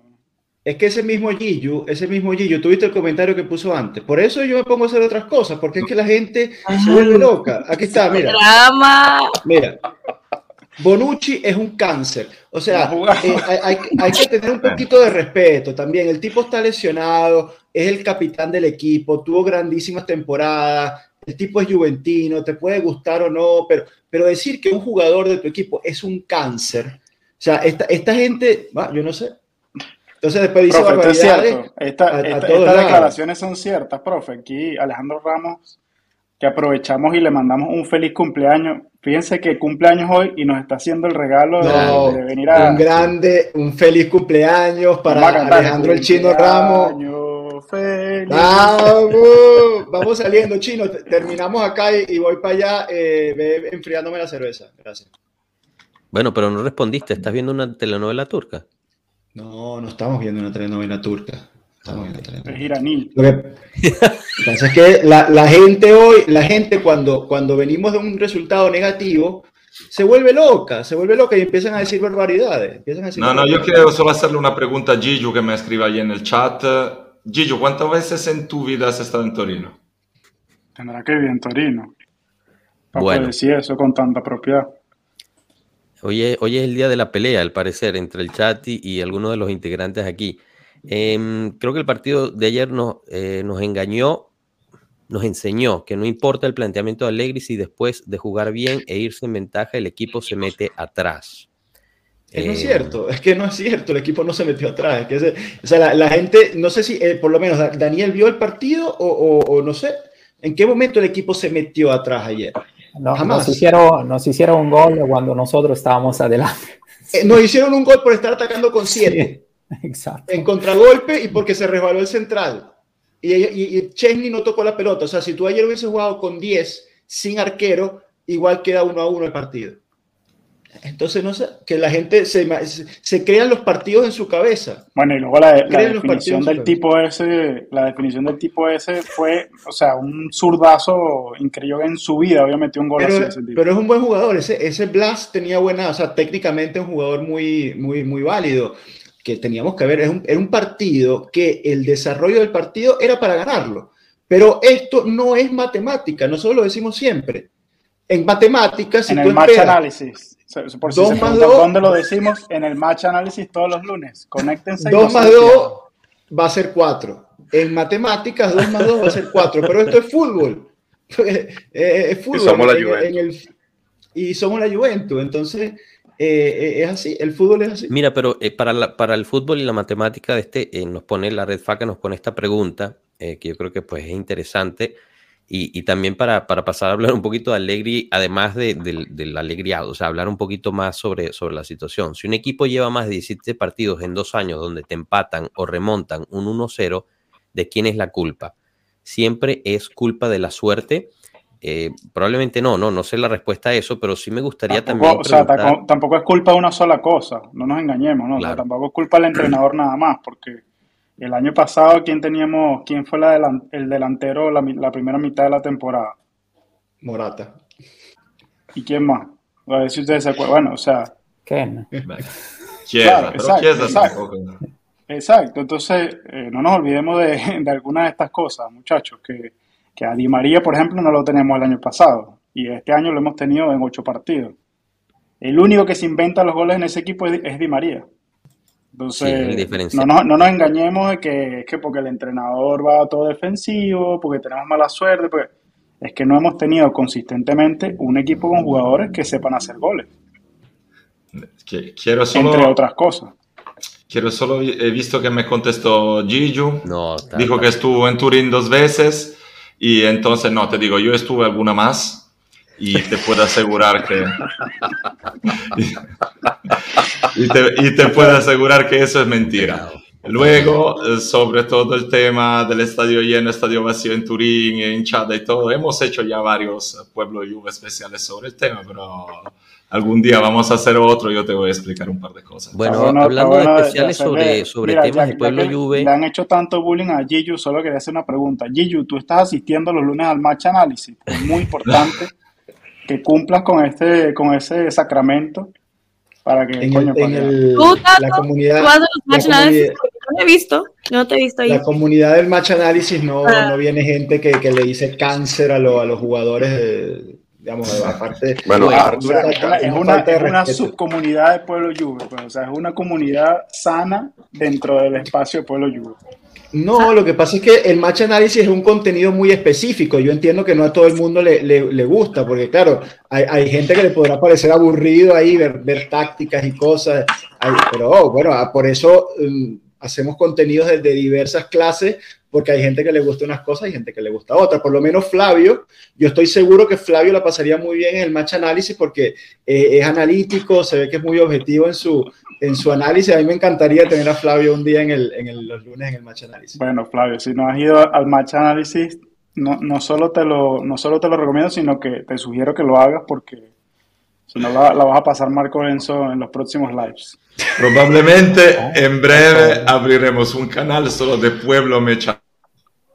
Es que ese mismo Gillo, ese mismo Gillo, tuviste el comentario que puso antes. Por eso yo me pongo a hacer otras cosas, porque es que la gente se vuelve loca. Aquí está, mira. Drama. Mira. Bonucci es un cáncer. O sea, eh, hay, hay, que tener un poquito de respeto también. El tipo está lesionado, es el capitán del equipo, tuvo grandísimas temporadas, el tipo es juventino, te puede gustar o no, pero, pero decir que un jugador de tu equipo es un cáncer, o sea, esta, esta gente, yo no sé. Entonces después dice profe, es cierto. estas declaraciones son ciertas, profe. Aquí Alejandro Ramos, que aprovechamos y le mandamos un feliz cumpleaños. Fíjense que cumpleaños hoy y nos está haciendo el regalo de, venir a... Un grande, un feliz cumpleaños para Alejandro el Chino Ramos Vamos, vamos saliendo, chino. Terminamos acá y, voy para allá eh, enfriándome la cerveza. Gracias. Bueno, pero no respondiste. ¿Estás viendo una telenovela turca? No, no estamos viendo una telenovela turca. Estamos viendo telenovela. Es iraní. Lo que pasa es que la, gente hoy, la gente cuando, cuando venimos de un resultado negativo, se vuelve loca, se vuelve loca y empiezan a decir barbaridades. no, no, yo quiero solo hacerle una pregunta a Gigi que me escribe ahí en el chat. Gillo, ¿cuántas veces en tu vida has estado en Torino? Tendrá que vivir en Torino. Para bueno. decir eso con tanta propiedad. Hoy es, hoy es, el día de la pelea, al parecer, entre el chat y, algunos de los integrantes aquí. Em, creo que el partido de ayer nos, eh, nos engañó, nos enseñó que no importa el planteamiento de Allegri si después de jugar bien e irse en ventaja el equipo se mete atrás. Es no es cierto, es que no es cierto, el equipo no se metió atrás. que o sea, la, gente, no sé si, eh, por lo menos Daniel vio el partido o, no sé, ¿en qué momento el equipo se metió atrás ayer? No, Jamás. Nos hicieron, nos hicieron un gol cuando nosotros estábamos adelante. (laughs) Eh, nos hicieron un gol por estar atacando con siete. (laughs) exacto. En contragolpe y porque se resbaló el central. Y, y, Chesney no tocó la pelota. O sea, si tú ayer hubieses jugado con 10 sin arquero, igual queda uno a uno el partido. Entonces, no sé, que la gente se, se crean los partidos en su cabeza. Bueno, y luego la, definición del tipo ese, la definición del tipo ese fue, o sea, un zurdazo increíble en su vida, metido un gol pero, así. Pero es un buen jugador, ese, ese Blas tenía buena, o sea, técnicamente un jugador muy, muy, muy válido, que teníamos que ver, era un, era un partido que el desarrollo del partido era para ganarlo. Pero esto no es matemática, nosotros lo decimos siempre. En matemáticas, si en el match análisis por si se más ¿dónde lo decimos? En el match análisis todos los lunes. Conéctense. 2 más 2 va a ser 4. En matemáticas, 2 más 2 va a ser 4. Pero esto es fútbol. (laughs) es fútbol. Y somos la Juventus. y somos la Juventus. Entonces, eh, es así. El fútbol es así. Mira, pero eh, para, la, para el fútbol y la matemática de este, eh, nos pone la red FACA, nos pone esta pregunta, que yo creo que pues es interesante. Y, también para, pasar a hablar un poquito de Allegri, además de, del alegriado, o sea, hablar un poquito más sobre, sobre la situación. Si un equipo lleva más de 17 partidos en dos años donde te empatan o remontan un 1-0, ¿de quién es la culpa? Siempre es culpa de la suerte. Eh, probablemente no, no, no sé la respuesta a eso, pero sí me gustaría también. O sea, tampoco es culpa de una sola cosa, no nos engañemos, ¿no? tampoco es culpa del entrenador nada más, porque el año pasado, ¿quién teníamos? ¿Quién fue el delantero la, primera mitad de la temporada? Morata. ¿Y quién más? A ver si ustedes se acuerdan. Bueno, o sea. Ken. Chiesa, exacto, exacto. entonces eh, no nos olvidemos de, (laughs) de, algunas de estas cosas, muchachos, que, que a Di María, por ejemplo, no lo tenemos el año pasado y este año lo hemos tenido en ocho partidos. El único que se inventa los goles en ese equipo es, Di María. Entonces, no, no, nos engañemos de que es que porque el entrenador va todo defensivo, porque tenemos mala suerte, porque es que no hemos tenido consistentemente un equipo con jugadores que sepan hacer goles. Quiero solo, Entre otras cosas. Quiero solo, he visto que me contestó Giju, no, dijo que estuvo en Turín dos veces y entonces no, te digo, yo estuve alguna más y te puedo asegurar que (laughs) y, te, y te puedo asegurar que eso es mentira. Luego, eh, sobre todo el tema del estadio lleno, estadio vacío en Turín, hinchada y todo, hemos hecho ya varios pueblos Juve especiales sobre el tema, pero algún día vamos a hacer otro, yo te voy a explicar un par de cosas. Bueno, hablando de especiales sobre, sobre temas de pueblo Juve. Le han hecho tanto bullying a Giju, solo quería hacer una pregunta. Giju, tú estás asistiendo los lunes al match análisis, es muy importante (laughs) que cumplas con este con ese sacramento para que en, coño, el, la comunidad, no te he visto, no te he visto ahí. La comunidad del match análisis no, ah. no viene gente que, que, le dice cáncer a, lo, a los jugadores de, digamos, aparte. Bueno, es, una, es una subcomunidad de Pueblo Juve, pues, o sea, es una comunidad sana dentro del espacio de Pueblo Juve. No, lo que pasa es que el match análisis es un contenido muy específico. Yo entiendo que no a todo el mundo le, le, gusta, porque claro, hay, hay, gente que le podrá parecer aburrido ahí ver, ver tácticas y cosas, pero oh, bueno, ah, por eso um, hacemos contenidos de, de, diversas clases, porque hay gente que le gusta unas cosas y gente que le gusta otras. Por lo menos Flavio, yo estoy seguro que Flavio la pasaría muy bien en el match análisis porque eh, es analítico, se ve que es muy objetivo en su, en su análisis. A mí me encantaría tener a Flavio un día en, el, en el, los lunes en el match análisis. Bueno, Flavio, si no has ido al match análisis, no, no, solo te lo, no solo te lo recomiendo, sino que te sugiero que lo hagas porque si no la, vas a pasar Marco Enzo en los próximos lives. Probablemente en breve abriremos un canal solo de Pueblo Mecha.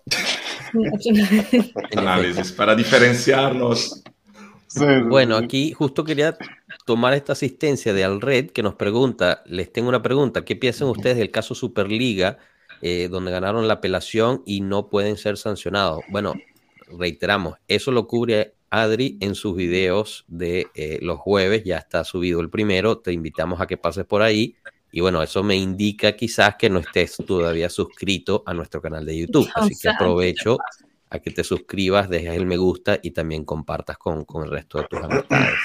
(laughs) análisis para diferenciarnos. bueno, aquí justo quería tomar esta asistencia de Alred que nos pregunta, les tengo una pregunta, ¿qué piensan ustedes del caso Superliga eh, donde ganaron la apelación y no pueden ser sancionados? Bueno, reiteramos, eso lo cubre Adri en sus videos de eh, los jueves, ya está subido el primero, te invitamos a que pases por ahí. Y bueno, eso me indica quizás que no estés todavía suscrito a nuestro canal de YouTube. Así que aprovecho a que te suscribas, dejes el me gusta y también compartas con, con el resto de tus amistades.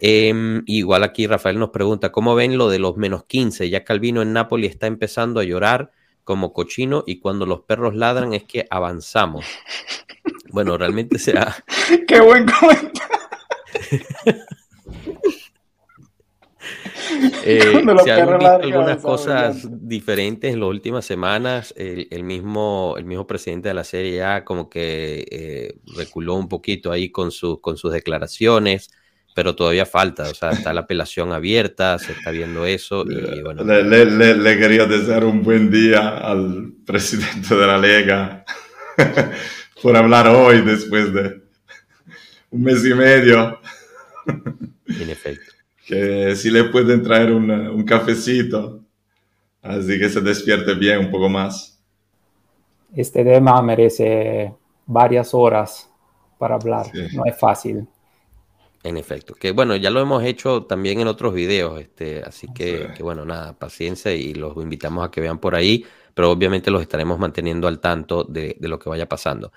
Em, igual aquí Rafael nos pregunta, ¿cómo ven lo de los menos 15? Ya Calvino en Nápoles está empezando a llorar como cochino y cuando los perros ladran es que avanzamos. (laughs) Bueno, realmente será... (laughs) ¡Qué buen comentario! (laughs) Eh, se han visto algunas cosas diferentes en las últimas semanas. El, mismo, el mismo presidente de la Serie A como que eh, reculó un poquito ahí con, con sus declaraciones pero todavía falta, o sea, está la apelación abierta, se está viendo eso y bueno. Le, le, le, quería desear un buen día al presidente de la Lega (laughs) por hablar hoy después de un mes y medio. En efecto. Que si le pueden traer un, un cafecito, así que se despierte bien un poco más. Este tema merece varias horas para hablar, no es fácil. En efecto, que bueno, ya lo hemos hecho también en otros videos, este, así que, bueno, nada, paciencia y los invitamos a que vean por ahí, pero obviamente los estaremos manteniendo al tanto de, lo que vaya pasando.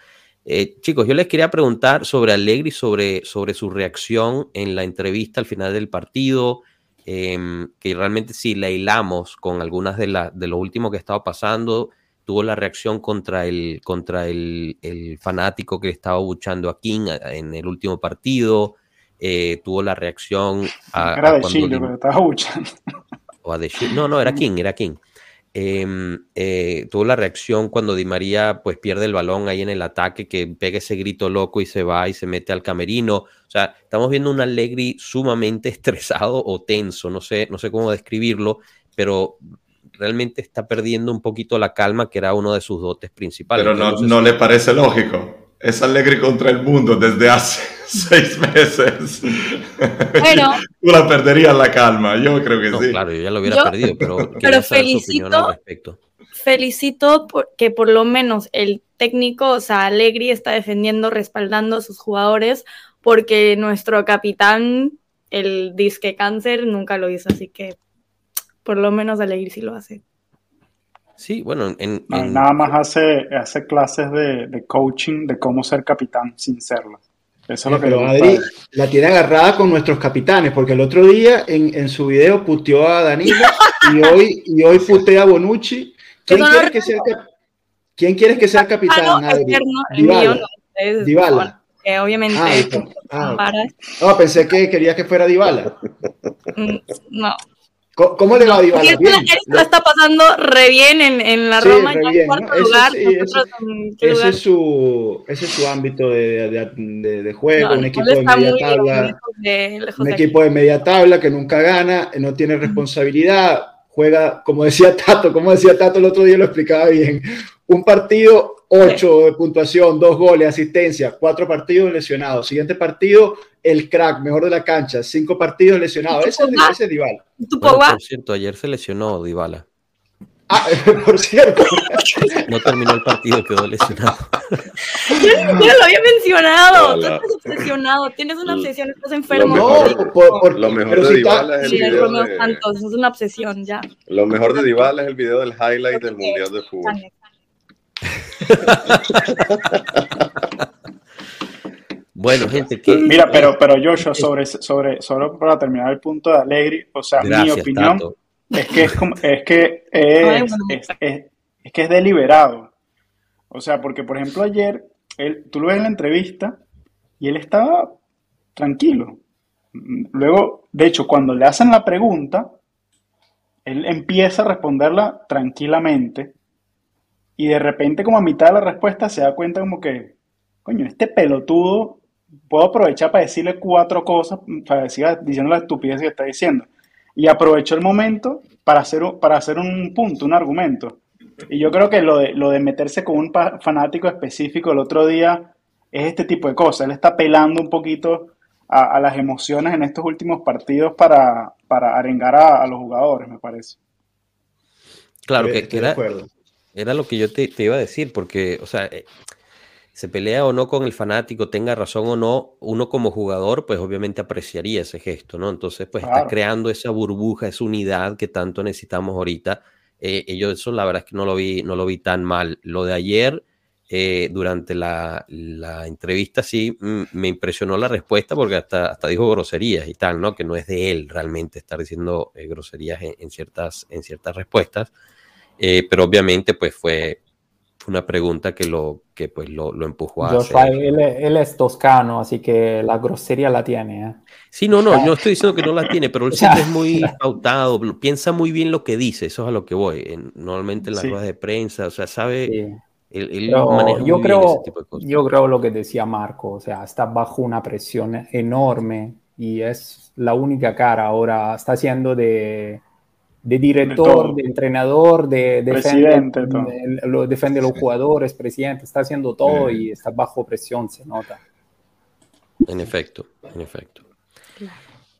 Eh, chicos, yo les quería preguntar sobre Allegri, sobre, sobre su reacción en la entrevista al final del partido, em, que realmente si la hilamos con algunas de, la, de lo último que estaba pasando, tuvo la reacción contra el, contra el, el fanático que estaba buchando a King en el último partido, eh, tuvo la reacción a, era de Chile, pero estaba buchando. (laughs) O a de No, no, era King, era King. Em, eh, tuvo la reacción cuando Di María pues pierde el balón ahí en el ataque, que pega ese grito loco y se va y se mete al camerino. O sea, estamos viendo un Allegri sumamente (laughs) estresado o tenso, no sé, no sé cómo describirlo, pero realmente está perdiendo un poquito la calma, que era uno de sus dotes principales. Pero no, no le parece lógico. Es Allegri contra el mundo desde hace (laughs) seis meses. Bueno, (laughs) tú la perderías la calma, yo creo que sí. Claro, yo ya lo hubiera perdido, pero, (laughs) pero felicito, felicito porque por lo menos el técnico, o sea, Allegri está defendiendo, respaldando a sus jugadores, porque nuestro capitán, el disque cáncer, nunca lo hizo, así que por lo menos Allegri sí lo hace. Sí, bueno, en, nada más hace, hace clases de, coaching de cómo ser capitán sin serlo. Eso es lo que Pero Adri la tiene agarrada con nuestros capitanes, porque el otro día en, su video puteó a Danilo y hoy, y hoy putea a Bonucci. ¿Quién quiere, que sea, ¿Quién quiere que sea capitán? Dybala. obviamente. Ah, ah, no, pensé que quería que fuera Dybala. Mm, no. ¿Cómo le va a Dybala? Bien. lo está pasando re bien en, en la Roma, ya en cuarto lugar. ese, es su, ese es su ámbito de, de, de juego, un equipo de media tabla. un equipo de media tabla que nunca gana, no tiene responsabilidad, juega, como decía Tato, como decía Tato el otro día, lo explicaba bien. Un partido 8 de puntuación, dos goles, asistencia, cuatro partidos lesionados. Siguiente partido, el crack, mejor de la cancha, cinco partidos lesionados. Ese, ese es Dybala. por cierto, ayer se lesionó Dybala. Ah, (laughs) por cierto. No terminó el partido, quedó lesionado. (laughs) Yo ni lo había mencionado. Tú estás obsesionado, tienes una obsesión, estás enfermo. No, por, lo mejor de Dybala es el video de... Santos, es una obsesión ya. Lo mejor de Dybala es el video del highlight del Mundial de Fútbol. (laughs) bueno, gente, que Mira, pero, pero Joshua, sobre, sobre, solo para terminar el punto de Alegri, o sea, mi opinión es que es, como, es que (laughs) es, es, que es deliberado. O sea, porque por ejemplo ayer, él, tú lo ves en la entrevista y él estaba tranquilo. Luego, de hecho, cuando le hacen la pregunta, él empieza a responderla tranquilamente y de repente como a mitad de la respuesta se da cuenta como que, coño, este pelotudo, puedo aprovechar para decirle cuatro cosas, para decir, diciendo la estupidez que está diciendo. Y aprovechó el momento para hacer, para hacer un punto, un argumento. Y yo creo que lo de, lo de meterse con un fanático específico el otro día es este tipo de cosas. Él está pelando un poquito a, las emociones en estos últimos partidos para, para arengar a, los jugadores, me parece. Claro, que, que era, era lo que yo te, iba a decir, porque, o sea, eh, se pelea o no con el fanático, tenga razón o no, uno como jugador, pues obviamente apreciaría ese gesto, ¿no? Entonces, pues está creando esa burbuja, esa unidad que tanto necesitamos ahorita. Eh, yo eso la verdad es que no lo vi, no lo vi tan mal. Lo de ayer, eh, durante la, entrevista, sí mm, me impresionó la respuesta porque hasta, hasta dijo groserías y tal, ¿no? Que no es de él realmente estar diciendo groserías en, ciertas, en ciertas respuestas. Eh, pero obviamente pues fue, una pregunta que lo, que, pues, lo, lo empujó a hacer. Él, es toscano, así que la grosería la tiene. ¿eh? Sí, no, no, no estoy diciendo que no la tiene, pero él (laughs) siempre es muy (laughs) pautado, piensa muy bien lo que dice, eso es a lo que voy. normalmente en las ruedas de prensa, o sea, sabe... yo creo, Yo creo lo que decía Marco, o sea, está bajo una presión enorme y es la única cara ahora, está haciendo de de director, de, entrenador, de, presidente, lo, defiende los jugadores, presidente, está haciendo todo y está bajo presión, se nota. En efecto, en efecto.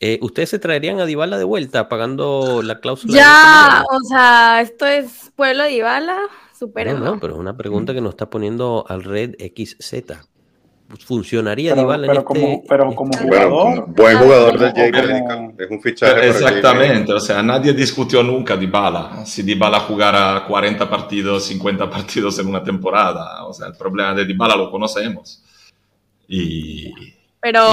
Eh, ¿Ustedes se traerían a Dybala de vuelta pagando la cláusula? Ya, o sea, esto es pueblo de Dybala, super. No, no, pero es una pregunta que nos está poniendo al Red XZ funcionaría pero, en este como, pero como jugador. buen jugador del J. Es un fichaje. Exactamente, o sea, nadie discutió nunca Dybala. Si Dybala jugara 40 partidos, 50 partidos en una temporada. O sea, el problema de Dybala lo conocemos. Y. Pero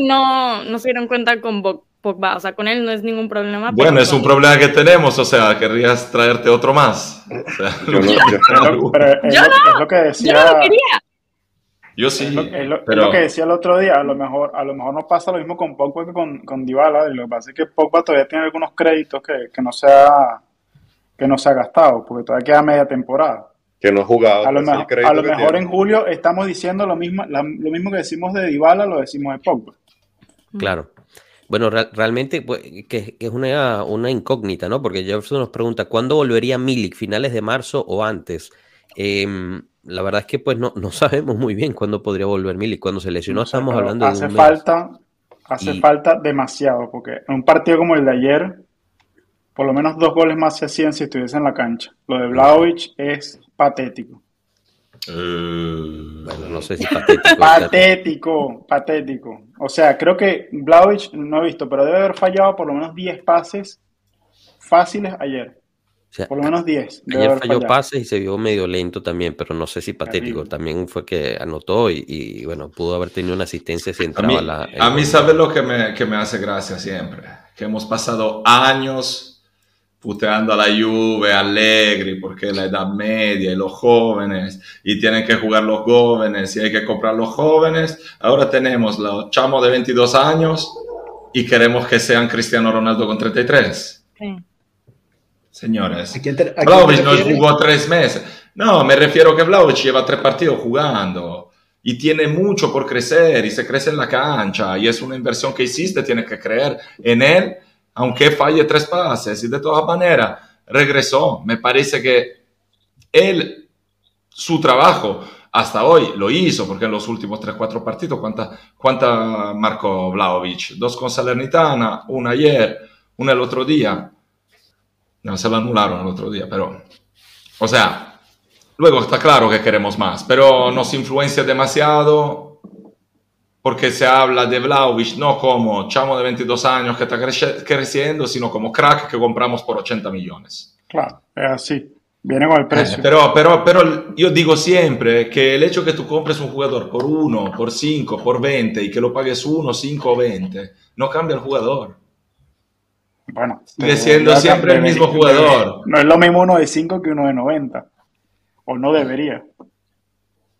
no, no se dieron cuenta con Pogba. O sea, con él no es ningún problema. Bueno, es un problema que tenemos. O sea, querrías traerte otro más. (laughs) yo no, pero, es, lo, que decía. Yo no lo quería. Yo sí. Es lo, que decía el otro día. A lo mejor, a lo mejor no pasa lo mismo con Pogba que con, con Dybala. Lo que pasa es que Pogba todavía tiene algunos créditos que, que no se ha que no se ha gastado, porque todavía queda media temporada. Que no ha jugado. A lo, a lo mejor en julio estamos diciendo lo mismo, lo mismo que decimos de Dybala, lo decimos de Pogba. Claro. Bueno, realmente pues, que, es una, una, incógnita, ¿no? Porque Jefferson nos pregunta, ¿cuándo volvería Milik? ¿Finales de marzo o antes? Em, la verdad es que pues no, no (laughs) sabemos muy bien cuándo podría volver Milik. Cuando se lesionó estamos hablando de un falta, Hace falta demasiado, porque en un partido como el de ayer, por lo menos dos goles más se hacían si estuviese en la cancha. Lo de Vlaovic es patético. Uh, bueno, no sé si (laughs) patético. patético, patético. O sea, creo que Vlaovic, no he visto, pero debe haber fallado por lo menos 10 pases fáciles ayer por lo menos 10. Ayer falló pases y se vio medio lento también, pero no sé si patético. También fue que anotó y, bueno, pudo haber tenido una asistencia si entraba a mí, la. A mí, ¿sabes lo que me, que me hace gracia siempre? Que hemos pasado años puteando a la Juve, Allegri, porque la edad media y los jóvenes, y tienen que jugar los jóvenes, y hay que comprar los jóvenes. Ahora tenemos los chamos de 22 años y queremos que sean Cristiano Ronaldo con 33. Sí. Señores, Vlaovic no jugó tres meses. No, me refiero que Vlaovic lleva tres partidos jugando y tiene mucho por crecer y se crece en la cancha y es una inversión que hiciste, tienes que creer en él, aunque falle tres pases y de todas maneras regresó. Me parece que él, su trabajo hasta hoy lo hizo, porque en los últimos tres, cuatro partidos, ¿cuánta, cuánta marcó Vlaovic? Dos con Salernitana, una ayer, una el otro día no, se lo anularon el otro día, pero... O sea, luego está claro que queremos más, pero nos influencia demasiado porque se habla de Vlaovic no como chamo de 22 años que está creciendo, sino como crack que compramos por 80 millones. Claro, es así. Viene con el eh, precio. pero, pero, pero yo digo siempre que el hecho que tú compres un jugador por 1, por 5, por 20 y que lo pagues 1, 5 o 20, no cambia el jugador. Bueno, sigue siendo siempre el mismo jugador. No es lo mismo uno de 5 que uno de 90. O no debería.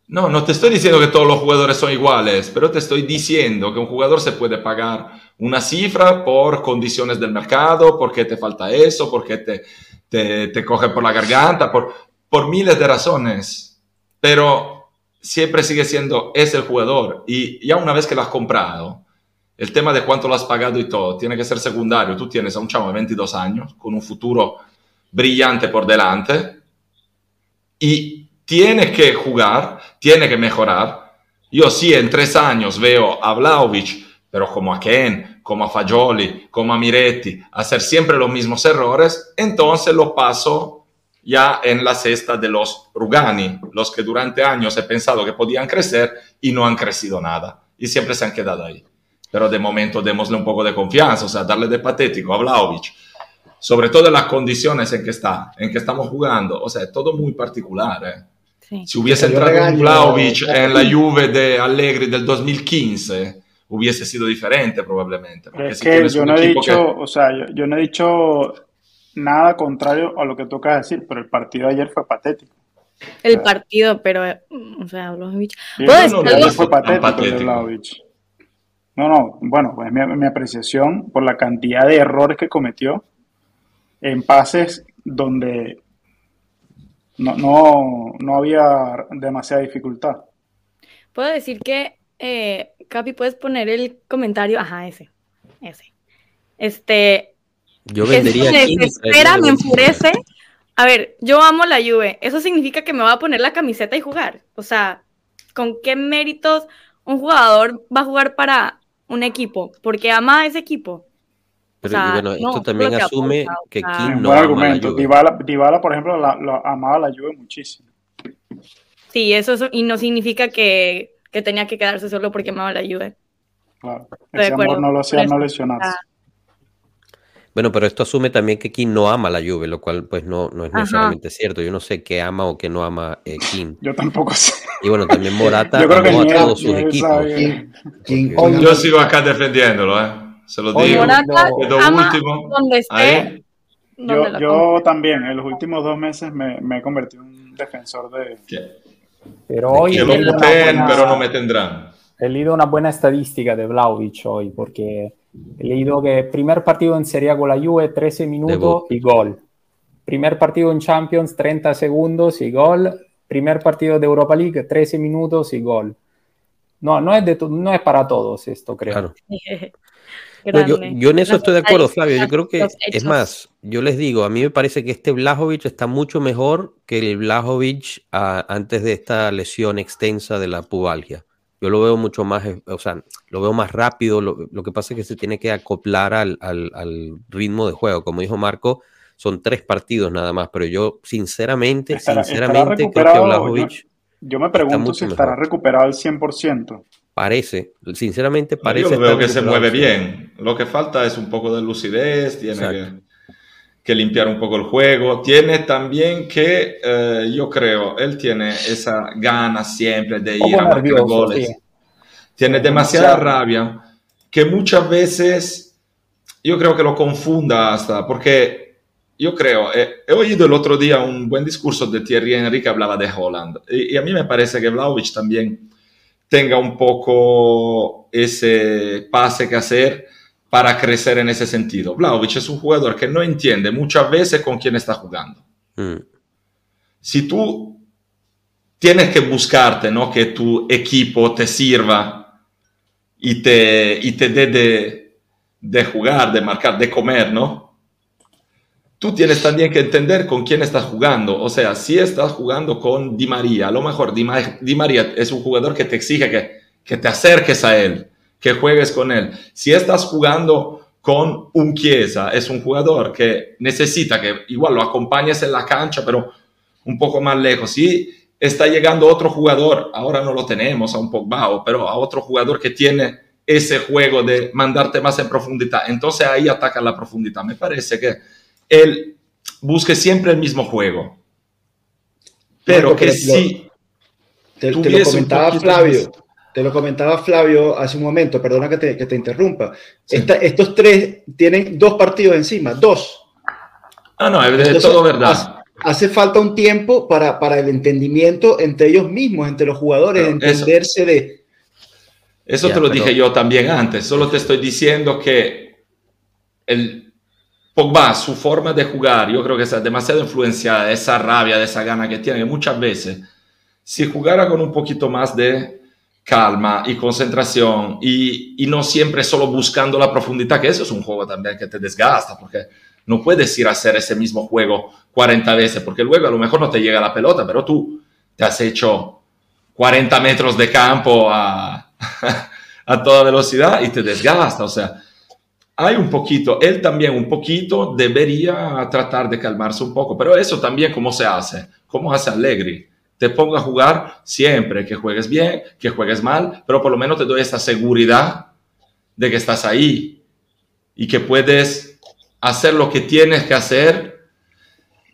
No, no te estoy diciendo que todos los jugadores son iguales, pero te estoy diciendo que un jugador se puede pagar una cifra por condiciones del mercado, porque te falta eso, porque te, te, te coge por la garganta, por, por miles de razones. Pero siempre sigue siendo ese el jugador. Y ya una vez que lo has comprado, el tema de cuánto lo has pagado y todo tiene que ser secundario. Tú tienes a un chavo de 22 años con un futuro brillante por delante y tiene que jugar, tiene que mejorar. Yo sí en tres años veo a Vlaovic, pero como a Ken, como a Fagioli, como a Miretti, hacer siempre los mismos errores, entonces lo paso ya en la cesta de los Rugani, los que durante años he pensado que podían crecer y no han crecido nada y siempre se han quedado ahí pero de momento démosle un poco de confianza, o sea, darle de patético a Vlaovic, sobre todo en las condiciones en que está, en que estamos jugando, o sea, todo muy particular. ¿eh? Si hubiese entrado un Vlaovic en la Juve de Allegri del 2015, hubiese sido diferente probablemente. Es que yo no he dicho, o sea, yo, no he dicho nada contrario a lo que toca decir, pero el partido de ayer fue patético. El partido, pero, o sea, Vlaovic. No, no, fue patético, patético. No, no, bueno, pues mi, mi apreciación por la cantidad de errores que cometió en pases donde no, no, había demasiada dificultad. Puedo decir que, eh, Capi, puedes poner el comentario, ajá, ese, ese. Este, yo vendería me desespera, me enfurece. A ver, yo amo la Juve. Eso significa que me voy a poner la camiseta y jugar. O sea, ¿con qué méritos un jugador va a jugar para un equipo porque ama a ese equipo. Pero bueno, esto también asume que Kim no ama la Juve. Dybala, por ejemplo, la, la, amaba la Juve muchísimo. Sí, eso, y no significa que, que, tenía que quedarse solo porque amaba la Juve. Claro, ese amor no lo hacía no lesionarse. Bueno, pero esto asume también que Kim no ama la Juve, lo cual pues no, no es necesariamente cierto. Yo no sé qué ama o qué no ama eh, Kim. Yo tampoco sé. Y bueno, también (laughs) Morata Yo amó a todos sus equipos. Yo sigo acá defendiéndolo, ¿eh? Se lo digo. Morata último, donde esté. Yo, yo también, en los últimos dos meses me, me he convertido en un defensor de... Pero hoy... Que lo meten, pero no me tendrán. He leído una buena estadística de Vlaovic hoy, porque he leído que primer partido en Serie A con la Juve, 13 minutos y gol. Primer partido en Champions, 30 segundos y gol. Primer partido de Europa League, 13 minutos y gol. No, no es, de no es para todos esto, creo. (laughs) yo, en eso estoy de acuerdo, Flavio. Yo creo que, es más, yo les digo, a mí me parece que este Blajovic está mucho mejor que el Blajovic antes de esta lesión extensa de la pubalgia. Yo lo veo mucho más, eh, o sea, lo veo más rápido. Lo, que pasa es que se tiene que acoplar al, ritmo de juego. Como dijo Marco, son tres partidos nada más, pero yo sinceramente, sinceramente creo que Blajovic... Yo, me pregunto si estará recuperado al 100%. Parece, sinceramente parece. Yo veo que se mueve bien. Lo que falta es un poco de lucidez, tiene que, limpiar un poco el juego. Tiene también que, eh, yo creo, él tiene esa gana siempre de ir a marcar goles. Tiene demasiada rabia que muchas veces yo creo que lo confunda hasta, porque yo creo, eh, he oído el otro día un buen discurso de Thierry Henry que hablaba de Holland. Y, y a mí me parece que Vlaovic también tenga un poco ese pase que hacer para crecer en ese sentido. Vlaovic es un jugador que no entiende muchas veces con quién está jugando. Mm. Si tú tienes que buscarte, ¿no? Que tu equipo te sirva y te, y te dé de, de jugar, de marcar, de comer, ¿no? tú tienes también que entender con quién estás jugando. O sea, si estás jugando con Di María, a lo mejor Di, María es un jugador que te exige que, que, te acerques a él, que juegues con él. Si estás jugando con un Chiesa, es un jugador que necesita que igual lo acompañes en la cancha, pero un poco más lejos. Si está llegando otro jugador, ahora no lo tenemos a un Pogba, pero a otro jugador que tiene ese juego de mandarte más en profundidad, entonces ahí ataca la profundidad. Me parece que él busque siempre el mismo juego. Pero que sí. Te, lo comentaba Flavio. Te lo comentaba Flavio hace un momento, perdona que te, interrumpa. estos tres tienen dos partidos encima, dos. Ah, no, es todo verdad. Hace, falta un tiempo para, para, el entendimiento entre ellos mismos, entre los jugadores, entenderse de... Eso te lo dije yo también antes, solo te estoy diciendo que el, Pogba, su forma de jugar, yo creo que está demasiado influenciada de esa rabia, de esa gana que tiene, que muchas veces, si jugara con un poquito más de calma y concentración y, no siempre solo buscando la profundidad, que eso es un juego también que te desgasta, porque no puedes ir a hacer ese mismo juego 40 veces, porque luego a lo mejor no te llega la pelota, pero tú te has hecho 40 metros de campo a, (laughs) a toda velocidad y te desgasta, o sea, hay un poquito, él también un poquito debería tratar de calmarse un poco, pero eso también cómo se hace, cómo hace Allegri. Te pongo a jugar siempre, que juegues bien, que juegues mal, pero por lo menos te doy esta seguridad de que estás ahí y que puedes hacer lo que tienes que hacer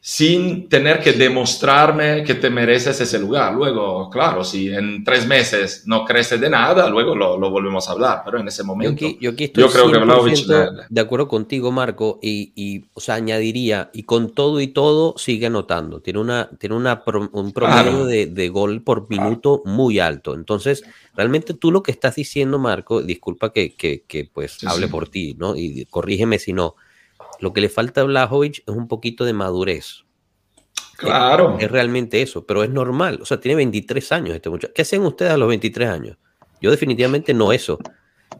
sin tener que demostrarme que te mereces ese lugar. Luego, claro, si en tres meses no crece de nada, luego lo, volvemos a hablar, pero en ese momento yo, yo creo que de acuerdo contigo, Marco, y, y, o sea, añadiría, y con todo y todo sigue anotando, tiene, una, tiene una, un promedio de, gol por minuto muy alto, entonces, realmente tú lo que estás diciendo, Marco, disculpa que, que, pues hable por ti, ¿no? Y corrígeme si no, lo que le falta a Blajovic es un poquito de madurez. Claro. Es, realmente eso, pero es normal. O sea, tiene 23 años este muchacho. ¿Qué hacen ustedes a los 23 años? Yo definitivamente no eso.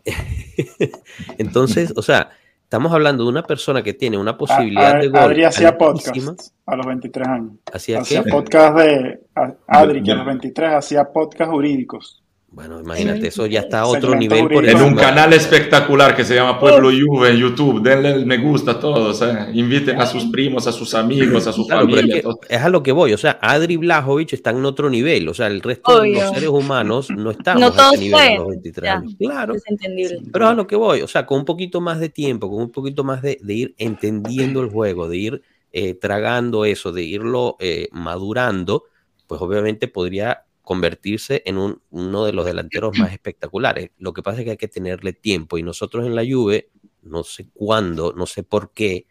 (laughs) Entonces, o sea, estamos hablando de una persona que tiene una posibilidad de gol. Adri hacía podcast a los 23 años. ¿Hacía, podcast de Adri, que a los 23 hacía podcast jurídicos. Bueno, imagínate, eso ya está a otro nivel. Por en un canal espectacular que se llama Pueblo Juve en YouTube. Denle el me gusta a todos. Eh. Inviten a sus primos, a sus amigos, a su familia. Es, a lo que voy. O sea, Adri Blajovic está en otro nivel. O sea, el resto de los seres humanos no estamos no a ese nivel los 23 años. Claro. Es entendible. Pero es a lo que voy. O sea, con un poquito más de tiempo, con un poquito más de, ir entendiendo el juego, de ir eh, tragando eso, de irlo eh, madurando, pues obviamente podría convertirse en un, uno de los delanteros más (clears throat) espectaculares. Lo que pasa es que hay que tenerle tiempo y nosotros en la Juve, no sé cuándo, no sé por qué,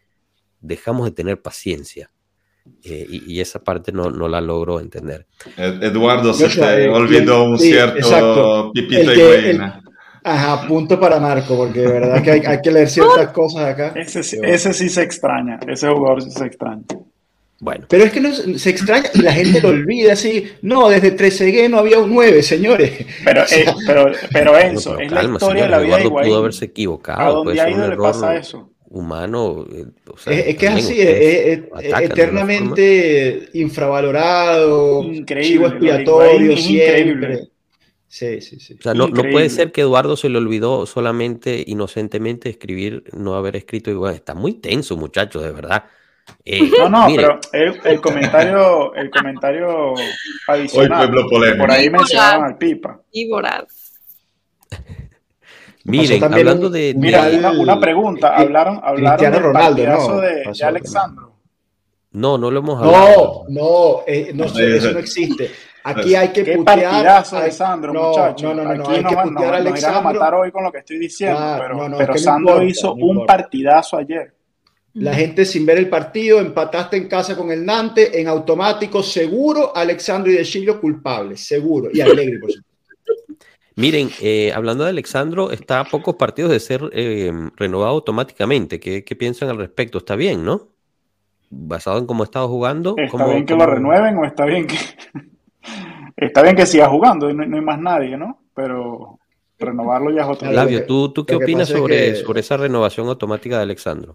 dejamos de tener paciencia. Eh, y, esa parte no, no, la logro entender. Eduardo se te olvidó un cierto pipito y Ajá, punto para Marco, porque de verdad que hay, que leer ciertas (laughs) cosas acá. Ese, ese sí se extraña, ese jugador sí se extraña. Bueno. Pero es que no, se extraña y la gente lo olvida así. No, desde 13 no había un 9, señores. Pero, eh, pero, pero eso, es la historia de la vida de pudo haberse equivocado. ¿A dónde ha ido le pasa eso? humano. Eh, es, que es así, es, eternamente infravalorado, increíble, expiatorio siempre. Sí, sí, sí. O sea, no, no, puede ser que Eduardo se le olvidó solamente inocentemente escribir, no haber escrito. Y bueno, está muy tenso, muchachos, de verdad. Eh, no, no, pero el, comentario, el comentario adicional. Por ahí mencionaban al Pipa. Miren, hablando de, Mira, una, pregunta. Hablaron, hablaron del Ronaldo, no, de, de, Alexandro. No, no lo hemos hablado. No, no, eh, no eso no existe. Aquí hay que ¿Qué putear. partidazo de Sandro, no, muchachos. No, no, no, no, hay que putear a Alexandro. a matar hoy con lo que estoy diciendo, pero, pero Sandro hizo un partidazo ayer. La gente sin ver el partido, empataste en casa con el Nante, en automático, seguro, Alexandro y De Chillo culpables, seguro. Y Alegre, por supuesto. (laughs) Miren, eh, hablando de Alexandro, está a pocos partidos de ser eh, renovado automáticamente. ¿Qué, piensan al respecto? Está bien, ¿no? Basado en cómo ha estado jugando. ¿Está bien que lo renueven o está bien que.? (laughs) está bien que siga jugando, no, no hay más nadie, ¿no? Pero renovarlo ya es otro. Labio, ¿tú, ¿tú qué opinas sobre, sobre esa renovación automática de Alexandro?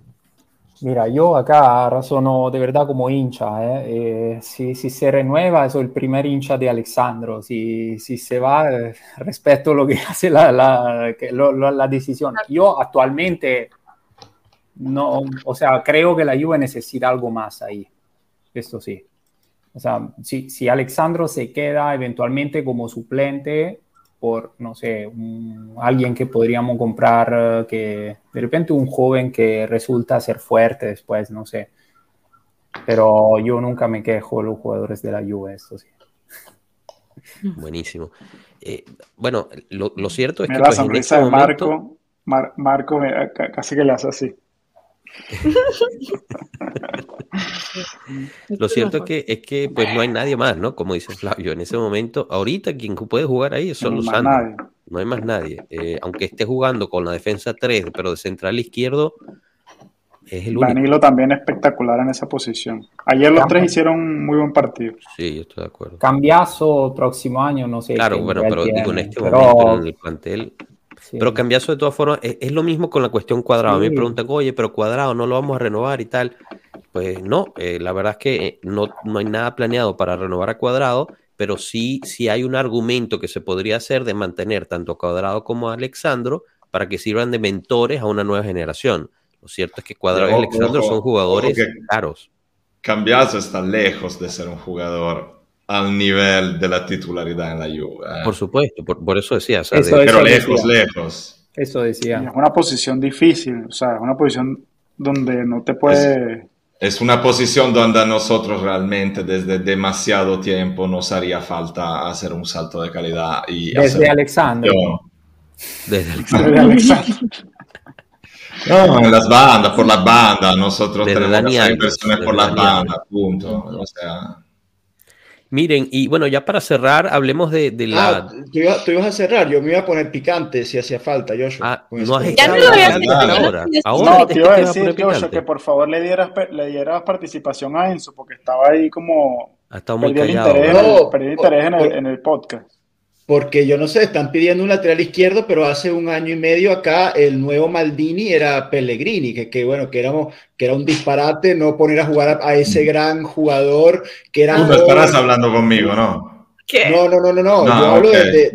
Mira, yo acá razono de verdad como hincha. ¿eh? Eh, si, si, se renueva, soy el primer hincha de Alexandro. Si, si se va, eh, respeto lo que (laughs) hace la, la, la, decisión. Yo actualmente, no, o sea, creo que la Juve necesita algo más ahí. Esto sí. O sea, si, si Alexandro se queda eventualmente como suplente, por, no sé, alguien que podríamos comprar, eh, que de repente un joven que resulta ser fuerte después, no sé. Pero yo nunca me quejo de los jugadores de la Juve, esto sí. (laughs) Buenísimo. Eh, bueno, lo, cierto es que... la pues, sonrisa este de Marco, Marco casi que le hace así. (laughs) Lo cierto es que, es que pues no hay nadie más, ¿no? Como dice Flavio, en ese momento, ahorita quien puede jugar ahí es solo Sandro. No hay más nadie. Eh, aunque esté jugando con la defensa 3, pero de central izquierdo, es el Danilo único. también espectacular en esa posición. Ayer los tres hicieron un muy buen partido. Sí, yo estoy de acuerdo. Cambiazo próximo año, no sé. Claro, bueno, pero digo, en este momento en el plantel pero cambiazo de todas formas, es, lo mismo con la cuestión cuadrado. A mí me preguntan, oye, pero cuadrado no lo vamos a renovar y tal. Pues no, eh, la verdad es que eh, no, no hay nada planeado para renovar a cuadrado, pero sí, sí hay un argumento que se podría hacer de mantener tanto a cuadrado como a Alexandro para que sirvan de mentores a una nueva generación. Lo cierto es que Cuadrado y Alexandro son jugadores caros. Cambiazo está lejos de ser un jugador al nivel de la titularidad en la Juve. ¿eh? Por supuesto, por, eso decía. pero lejos, lejos. Eso decía. Es una posición difícil, o sea, es una posición donde no te puede... Es, una posición donde a nosotros realmente desde demasiado tiempo nos haría falta hacer un salto de calidad. Y desde Alexander. Desde (laughs) Alexander. No, en las bandas, por las bandas, nosotros tenemos inversiones por las bandas, punto. O sea... Miren, y bueno, ya para cerrar, hablemos de, de la. Ah, tú, ibas a cerrar, yo me iba a poner picante si hacía falta, Joshua. Ah, no has ya no lo voy a hacer. Ahora, ahora no, te iba a decir, Joshua, que por favor le dieras, le dieras participación a Enzo, porque estaba ahí como. Ha estado muy callado. Interés, no, perdí interés en el, en el podcast porque yo no sé, están pidiendo un lateral izquierdo, pero hace un año y medio acá el nuevo Maldini era Pellegrini, que, que bueno, que, éramos, que era un disparate no poner a jugar a, ese gran jugador que era... Tú no estarás hablando conmigo, ¿no? ¿Qué? No, no, no, no, no. yo hablo de,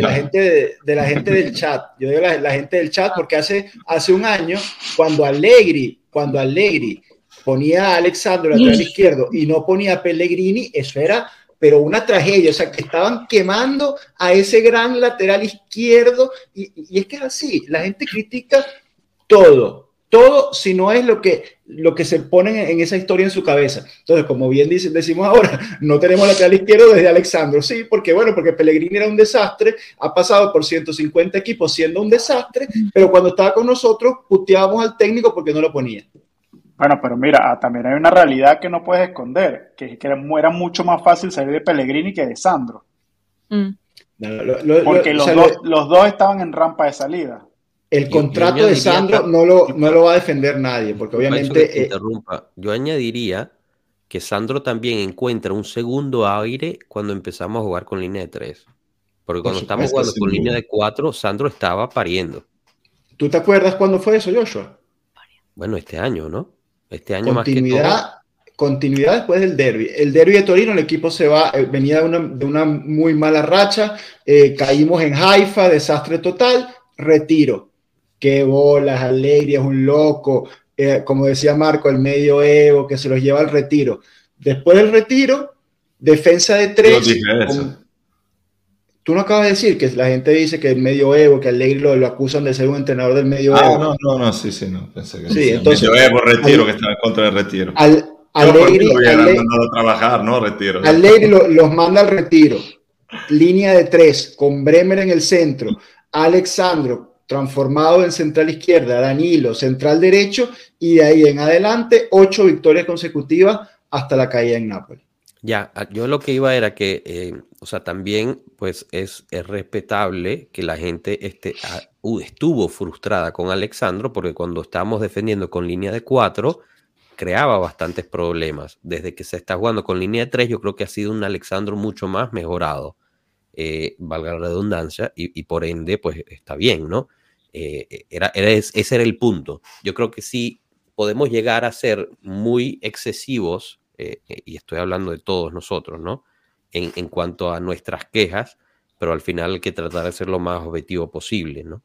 la gente de, la gente del chat. Yo digo la, la, gente del chat porque hace, hace un año, cuando Allegri, cuando Allegri ponía a Alexandro lateral izquierdo y no ponía a Pellegrini, eso era pero una tragedia, o sea, que estaban quemando a ese gran lateral izquierdo, y, es que es así, la gente critica todo, todo si no es lo que, lo que se pone en, esa historia en su cabeza. Entonces, como bien dice, decimos ahora, (laughs) no tenemos lateral izquierdo desde Alexandro, sí, porque bueno, porque Pellegrini era un desastre, ha pasado por 150 equipos siendo un desastre, pero cuando estaba con nosotros puteábamos al técnico porque no lo ponía. Bueno, pero mira, ah, también hay una realidad que no puedes esconder, que, que era mucho más fácil salir de Pellegrini que de Sandro. Mm. Porque los, dos, estaban en rampa de salida. El contrato de Sandro no lo, no lo va a defender nadie, porque obviamente... Eh, yo añadiría que Sandro también encuentra un segundo aire cuando empezamos a jugar con línea de tres. Porque cuando estamos jugando con línea de cuatro, Sandro estaba pariendo. ¿Tú te acuerdas cuándo fue eso, Joshua? Bueno, este año, ¿no? Este año continuidad, más que todo. Continuidad después del derby. El derby de Torino, el equipo se va, eh, venía de una, muy mala racha, eh, caímos en Haifa, desastre total, retiro. Qué bolas, Alegría es un loco, eh, como decía Marco, el medio Evo que se los lleva al retiro. Después del retiro, defensa de tres. Tú no acabas de decir que la gente dice que el medio Evo, que Alegre lo, lo acusan de ser un entrenador del medio ah. No, no, no, sí, sí, no. Pensé que sí, entonces, medio Evo, retiro, que estaba en contra del retiro. Al, Alegre, a trabajar, ¿no? Retiro. Alegre los manda al retiro. Línea de tres, con Bremer en el centro. Alexandro, transformado en central izquierda. Danilo, central derecho. Y de ahí en adelante, ocho victorias consecutivas hasta la caída en Nápoles. Ya, yo lo que iba era que, eh, o sea, también pues es, respetable que la gente ah, estuvo frustrada con Alexandro porque cuando estábamos defendiendo con línea de cuatro, creaba bastantes problemas. Desde que se está jugando con línea de tres, yo creo que ha sido un Alexandro mucho más mejorado, eh, valga la redundancia, y, por ende, pues está bien, ¿no? Eh, era, ese era el punto. Yo creo que sí podemos llegar a ser muy excesivos eh, eh, y estoy hablando de todos nosotros, ¿no? En, en, cuanto a nuestras quejas, pero al final hay que tratar de ser lo más objetivo posible, ¿no?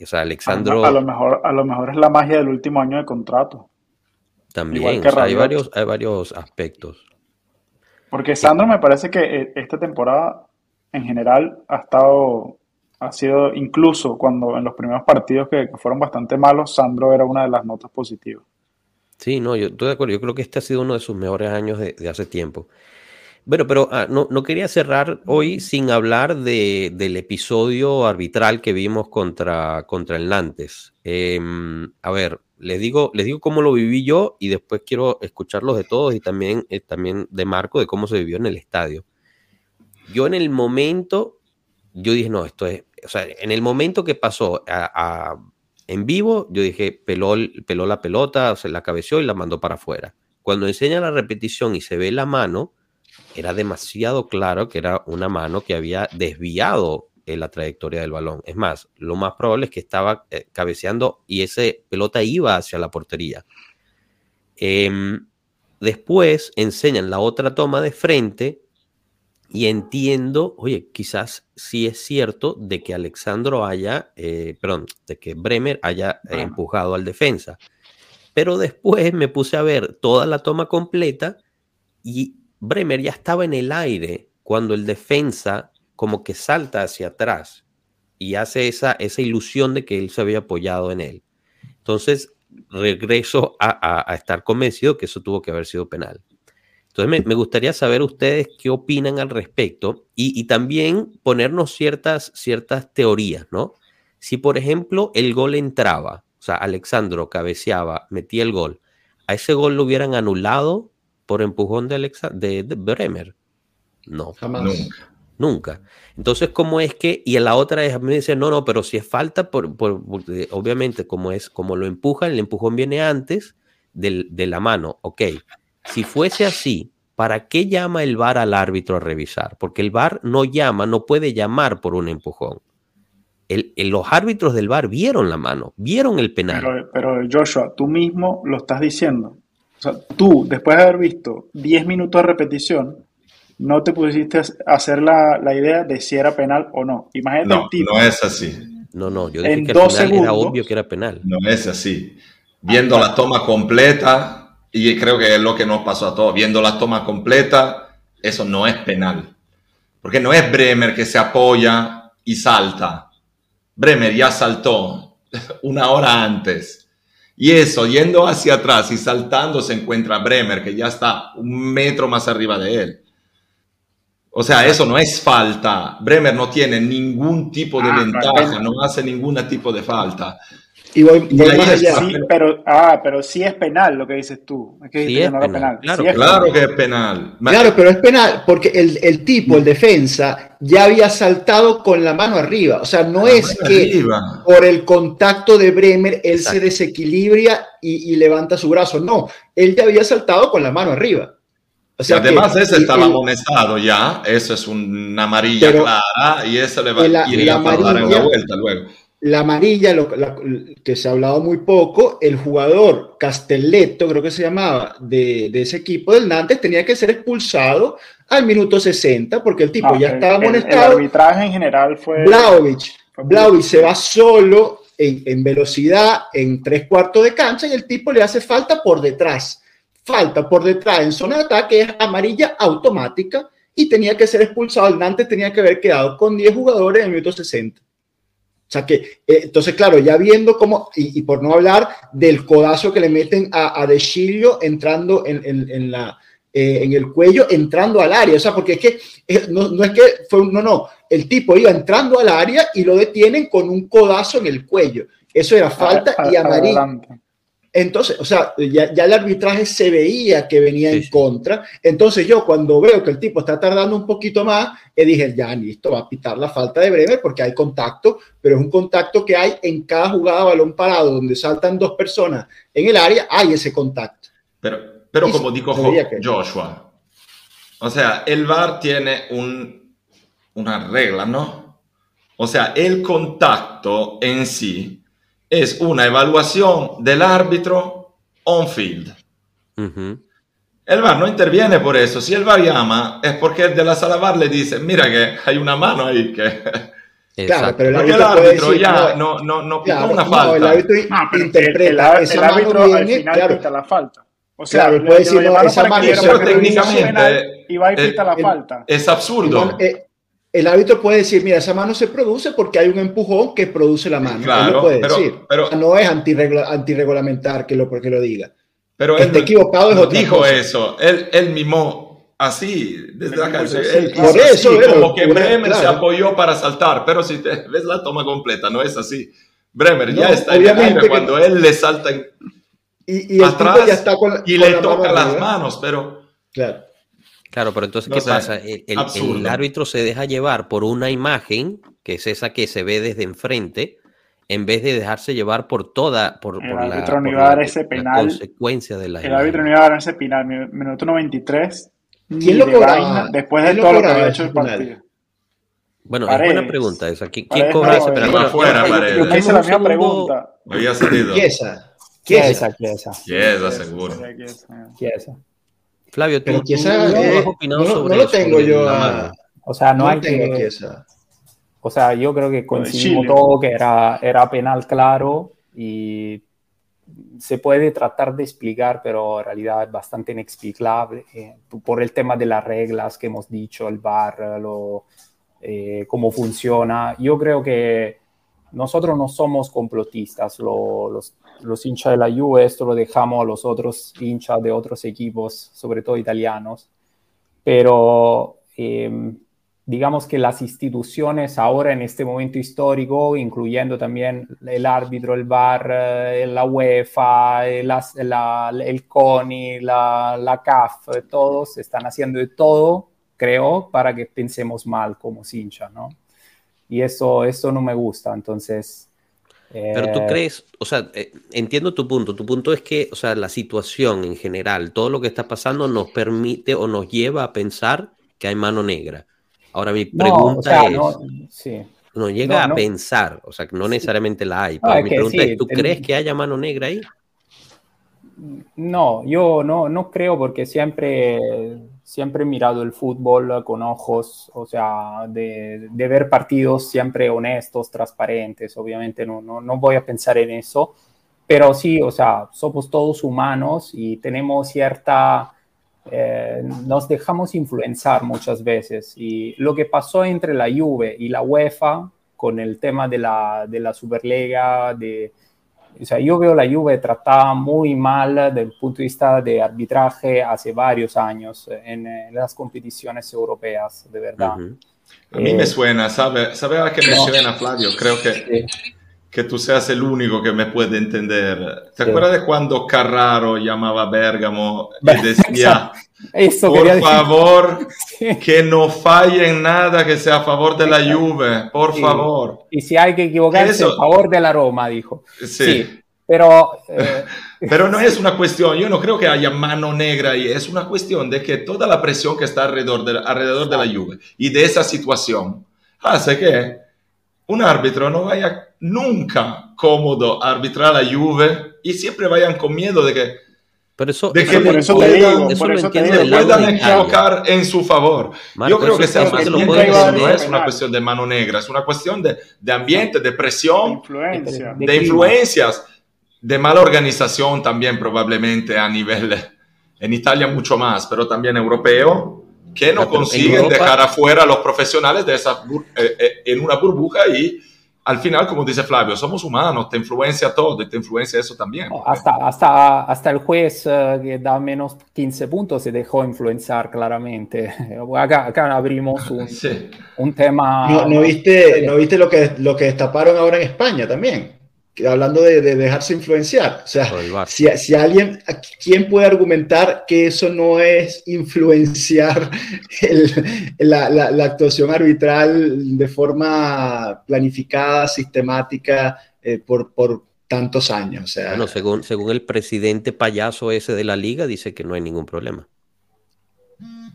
O sea, Alexandro... A, lo mejor, a lo mejor es la magia del último año de contrato. También, o sea, hay, varios, hay varios aspectos. Porque Sandro me parece que eh, esta temporada en general ha estado, ha sido incluso cuando en los primeros partidos que fueron bastante malos, Sandro era una de las notas positivas. Sí, no, yo estoy de acuerdo. Yo creo que este ha sido uno de sus mejores años de, hace tiempo. Bueno, pero ah, no, no, quería cerrar hoy sin hablar de, del episodio arbitral que vimos contra, contra el Nantes. Em, a ver, les digo, les digo cómo lo viví yo y después quiero escucharlos de todos y también, eh, también de Marco de cómo se vivió en el estadio. Yo en el momento, yo dije, no, esto es, o sea, en el momento que pasó a en vivo, yo dije, peló, peló la pelota, se la cabeció y la mandó para afuera. Cuando enseña la repetición y se ve la mano, era demasiado claro que era una mano que había desviado en la trayectoria del balón. Es más, lo más probable es que estaba eh, cabeceando y esa pelota iba hacia la portería. Em, después enseñan la otra toma de frente y entiendo, oye, quizás sí es cierto de que Alexandro haya, eh, perdón, de que Bremer haya empujado al defensa. Pero después me puse a ver toda la toma completa y Bremer ya estaba en el aire cuando el defensa como que salta hacia atrás y hace esa, esa ilusión de que él se había apoyado en él. Entonces regreso a estar convencido que eso tuvo que haber sido penal. Entonces me, gustaría saber ustedes qué opinan al respecto y, también ponernos ciertas, ciertas teorías, ¿no? Si por ejemplo el gol entraba, o sea, Alexandro cabeceaba, metía el gol, ¿a ese gol lo hubieran anulado por empujón de, de, Bremer? No. Jamás. Nunca. Nunca. Entonces, ¿cómo es que? Y en la otra es, me dice, no, no, pero si es falta, por, obviamente, como es, como lo empujan, el empujón viene antes de la mano. Ok, si fuese así, ¿para qué llama el VAR al árbitro a revisar? Porque el VAR no llama, no puede llamar por un empujón. El, los árbitros del VAR vieron la mano, vieron el penal. Pero, Joshua, tú mismo lo estás diciendo. O sea, tú, después de haber visto 10 minutos de repetición, no te pusiste a hacer la, idea de si era penal o no. Imagínate no, No es así. No, no, yo dije que al final era obvio que era penal. No es así. Viendo la toma completa, y creo que es lo que nos pasó a todos. Viendo la toma completa, eso no es penal. Porque no es Bremer que se apoya y salta. Bremer ya saltó (laughs) una hora antes. Y eso, yendo hacia atrás y saltando, se encuentra Bremer, que ya está un metro más arriba de él. O sea, eso no es falta. Bremer no tiene ningún tipo de ah, ventaja, no hace ningún tipo de falta. Y voy, más allá. pero, ah, pero sí es penal lo que dices tú. Es que sí es penal. Claro, que es penal. Claro, pero es penal porque el, el, tipo, el defensa, ya había saltado con la mano arriba. O sea, no es que por el contacto de Bremer él se desequilibra y, y, levanta su brazo. No, él ya había saltado con la mano arriba. O sea además ese estaba amonestado ya, eso es una amarilla clara y eso le va a ir a dar en la vuelta luego. La amarilla, lo, que se ha hablado muy poco, el jugador Castelletto, creo que se llamaba, de, de, ese equipo del Nantes, tenía que ser expulsado al minuto 60 porque el tipo ya estaba amonestado. El, arbitraje en general fue... Blaovic, se va solo en, en velocidad en tres cuartos de cancha y el tipo le hace falta por detrás falta por detrás en zona de ataque es amarilla automática y tenía que ser expulsado. El Nantes tenía que haber quedado con 10 jugadores en el minuto 60. O sea que, eh, entonces, claro, ya viendo cómo, y, por no hablar del codazo que le meten a, a De entrando en, en, la, eh, en el cuello, entrando al área. O sea, porque es que, eh, no, no, es que fue, no, no, el tipo iba entrando al área y lo detienen con un codazo en el cuello. Eso era falta y amarilla. Entonces, o sea, ya, el arbitraje se veía que venía en contra. Entonces yo cuando veo que el tipo está tardando un poquito más, le dije, ya listo, va a pitar la falta de Bremer porque hay contacto, pero es un contacto que hay en cada jugada balón parado donde saltan dos personas en el área, hay ese contacto. Pero, pero como dijo Joshua, o sea, el VAR tiene un, una regla, ¿no? O sea, el contacto en sí es una evaluación del árbitro on-field. El VAR no interviene por eso. Si el VAR llama, es porque el de la sala VAR le dice, mira que hay una mano ahí que... Claro, pero el porque el árbitro ya no, no, no, no una falta. el árbitro interpreta. El, árbitro al final claro. pita la falta. O sea, claro, puede decir, no, esa mano... Pero técnicamente... Y va y pita la falta. Es absurdo. Eh, el árbitro puede decir, mira, esa mano se produce porque hay un empujón que produce la mano. Claro, puede pero, decir. Pero, no es antirregulamentar que lo, porque lo diga. Pero él equivocado es dijo eso. Él, él mimó así, desde la cárcel. por eso, como que Bremer se apoyó para saltar, pero si te (laughs) ves la toma completa, no es así. Bremer ya está en el aire cuando él le salta y, y atrás ya está con, y le toca las manos, pero... Claro. Claro, pero entonces, ¿qué pasa? El, árbitro se deja llevar por una imagen, que es esa que se ve desde enfrente, en vez de dejarse llevar por toda, por, el árbitro no iba a dar ese penal, consecuencia de la El árbitro no iba a dar ese penal, minuto 93. ¿Quién lo cobraba? después de todo lo que había hecho el partido. Bueno, es buena pregunta esa. ¿Quién, cobra ese penal? Bueno, fuera, Yo hice la misma pregunta. Había salido. Chiesa. Chiesa, Chiesa. Chiesa, seguro. Chiesa. Flavio, ¿tú, no, lo tengo yo O sea, no, hay que... O sea, yo creo que coincidimos todo que era, era penal claro y se puede tratar de explicar, pero en realidad es bastante inexplicable eh, por el tema de las reglas que hemos dicho, el VAR, lo, eh, cómo funciona. Yo creo que nosotros no somos complotistas, los, los hinchas de la Juve, esto lo dejamos a los otros hinchas de otros equipos, sobre todo italianos, pero em, digamos que las instituciones ahora en este momento histórico, incluyendo también el árbitro, el VAR, eh, la UEFA, el, el CONI, la, CAF, todos están haciendo de todo, creo, para que pensemos mal como hinchas, ¿no? Y eso, eso no me gusta, entonces pero tú eh, crees, o sea, eh, entiendo tu punto. Tu punto es que, o sea, la situación en general, todo lo que está pasando nos permite o nos lleva a pensar que hay mano negra. Ahora mi pregunta es, no, sí. no llega a pensar, o sea, que no necesariamente la hay. Pero mi pregunta es, ¿tú crees que haya mano negra ahí? No, yo no, no creo porque siempre siempre he mirado el fútbol con ojos, o sea, de, de ver partidos siempre honestos, transparentes, obviamente no, no, no, voy a pensar en eso, pero sí, o sea, somos todos humanos y tenemos cierta, eh, nos dejamos influenciar muchas veces. Y lo que pasó entre la Juve y la UEFA con el tema de la, de la Superliga, de o sea, yo veo la Juve tratada muy mal desde el punto de vista de arbitraje hace varios años en, las competiciones europeas, de verdad. A mí me eh, suena, ¿sabe, ¿sabe a qué me suena, Flavio? Creo que, que tú seas el único que me puede entender. ¿Te acuerdas de cuando Carraro llamaba a Bergamo y decía... Eso por favor, (laughs) que no falle en nada que sea a favor de la Juve, por favor. Y si hay que equivocarse, a favor de la Roma, dijo. Sí. Pero, (laughs) eh, Pero no es (laughs) una cuestión, yo no creo que haya mano negra y es una cuestión de que toda la presión que está alrededor de, alrededor de la Juve y de esa situación hace que un árbitro no vaya nunca cómodo arbitrar a la Juve y siempre vayan con miedo de que pero eso, de que por eso puedan, por eso puedan equivocar en su favor. Yo creo que esa no es una cuestión de mano negra, es una cuestión de, de ambiente, de presión, de, influencias, de mala organización también probablemente a nivel, en Italia mucho más, pero también europeo, que no consiguen dejar afuera a los profesionales de esa, eh, eh, en una burbuja y al final, como dice Flavio, somos humanos, te influencia todo y te influencia eso también. Hasta, hasta, hasta el juez eh, que da menos 15 puntos se dejó influenciar claramente. (laughs) Acá, acá abrimos un, un tema... ¿No, no viste, ¿no viste lo, que, lo que destaparon ahora en España también? Hablando de, dejarse influenciar. O sea, si, si, alguien, ¿quién puede argumentar que eso no es influenciar (laughs) la, la, actuación arbitral de forma planificada, sistemática, eh, por, por, tantos años? O sea, bueno, según, según el presidente payaso ese de la liga, dice que no hay ningún problema.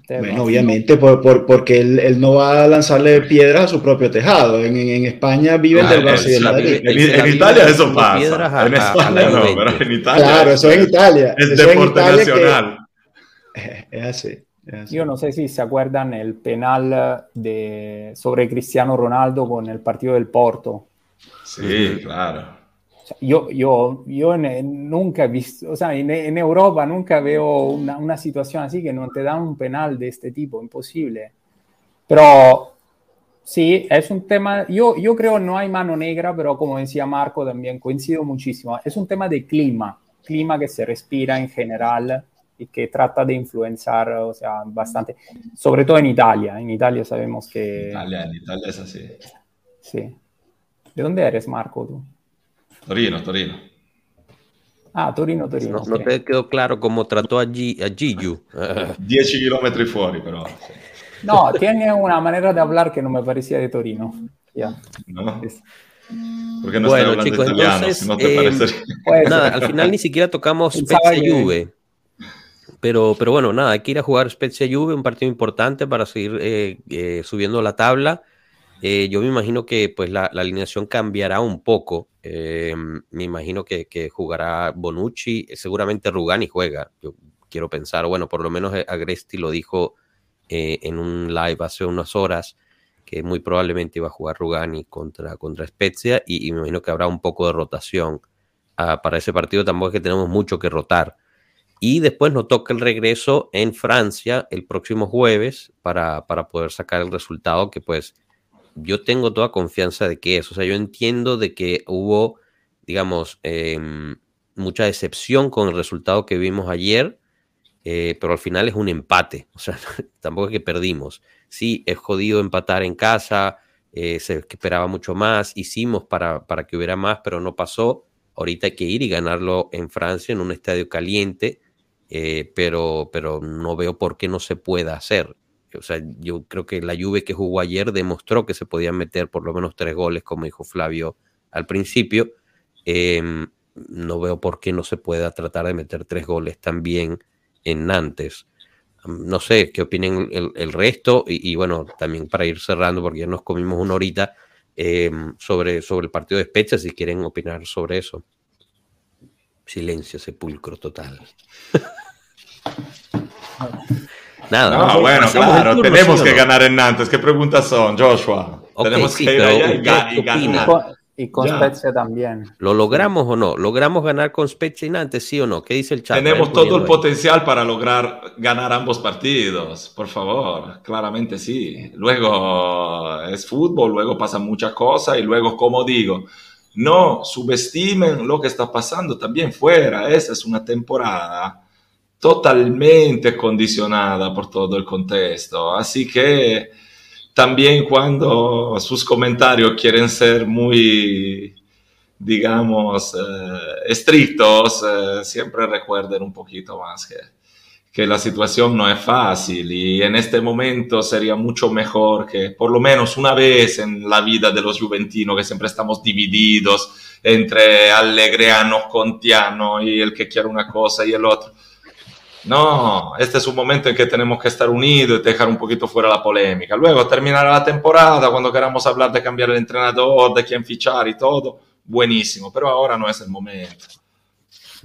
Bueno, obviamente, por, porque él, no va a lanzarle piedras a su propio tejado. En, en España viven del Barça y Madrid. En, Italia eso pasa. en España no, pero en Italia. (laughs) Claro, eso es en Italia. (laughs) Es deporte nacional. Es así. Yo no sé si se acuerdan el penal de, sobre Cristiano Ronaldo con el partido del Porto. Sí, claro yo, yo, yo nunca he visto, o sea, en, Europa nunca veo una, una, situación así que no te dan un penal de este tipo, imposible. Pero sí, es un tema, yo, yo creo no hay mano negra, pero como decía Marco también, coincido muchísimo, es un tema de clima, clima que se respira en general y que trata de influenciar, o sea, bastante, sobre todo en Italia, en Italia sabemos que... Italia, en Italia es así. Sí. ¿De dónde eres, Marco, tú? Torino, Torino. Ah, Torino, Torino. No, te quedó claro cómo trató a, G, a Gigiu. (laughs) 10 kilómetros fuera, pero... No, tiene una manera de hablar que no me parecía de Torino. Ya. No. Porque no bueno, chicos, italiano, entonces, no te eh, (laughs) nada, al final ni siquiera tocamos Spezia Juve. Pero, pero bueno, nada, hay que ir a jugar Spezia Juve, un partido importante para seguir eh, eh, subiendo la tabla. Eh, yo me imagino que pues la, alineación cambiará un poco. Eh, me imagino que, jugará Bonucci, seguramente Rugani juega. Yo quiero pensar, bueno, por lo menos eh, Agresti lo dijo en un live hace unas horas, que muy probablemente iba a jugar Rugani contra, contra Spezia y, me imagino que habrá un poco de rotación. Ah, para ese partido tampoco es que tenemos mucho que rotar. Y después nos toca el regreso en Francia el próximo jueves para, para poder sacar el resultado que pues yo tengo toda confianza de que es. O sea, yo entiendo de que hubo, digamos, em, mucha decepción con el resultado que vimos ayer, eh, pero al final es un empate. O sea, (laughs) tampoco es que perdimos. Sí, es jodido empatar en casa, eh, se esperaba mucho más, hicimos para, para que hubiera más, pero no pasó. Ahorita hay que ir y ganarlo en Francia, en un estadio caliente, eh, pero, pero no veo por qué no se pueda hacer. O sea, yo creo que la Juve que jugó ayer demostró que se podían meter por lo menos tres goles, como dijo Flavio al principio. Em, no veo por qué no se pueda tratar de meter tres goles también en Nantes. No sé qué opinen el, resto y, bueno, también para ir cerrando, porque ya nos comimos una horita em, sobre, sobre el partido de Spezia, si quieren opinar sobre eso. Silencio, sepulcro total. (laughs) Nada. No, bueno, claro, tenemos que ganar en Nantes. ¿Qué preguntas son, Joshua? tenemos que ir allá y, ganar. Y con Spezia también. ¿Lo logramos o no? ¿Logramos ganar con Spezia y Nantes, sí o no? ¿Qué dice el chat? Tenemos todo el potencial para lograr ganar ambos partidos, por favor. Claramente sí. Luego es fútbol, luego pasan muchas cosas y luego, como digo, no subestimen lo que está pasando también fuera. Esa es una temporada totalmente condicionada por todo el contexto. Así que también cuando sus comentarios quieren ser muy, digamos, eh, estrictos, eh, siempre recuerden un poquito más que, que la situación no es fácil y en este momento sería mucho mejor que por lo menos una vez en la vida de los juventinos, que siempre estamos divididos entre alegreanos, contianos y el que quiere una cosa y el otro. No, este es un momento en que tenemos que estar unidos y dejar un poquito fuera la polémica. Luego terminará la temporada, cuando queramos hablar de cambiar el entrenador, de quién fichar y todo, buenísimo, pero ahora no es el momento.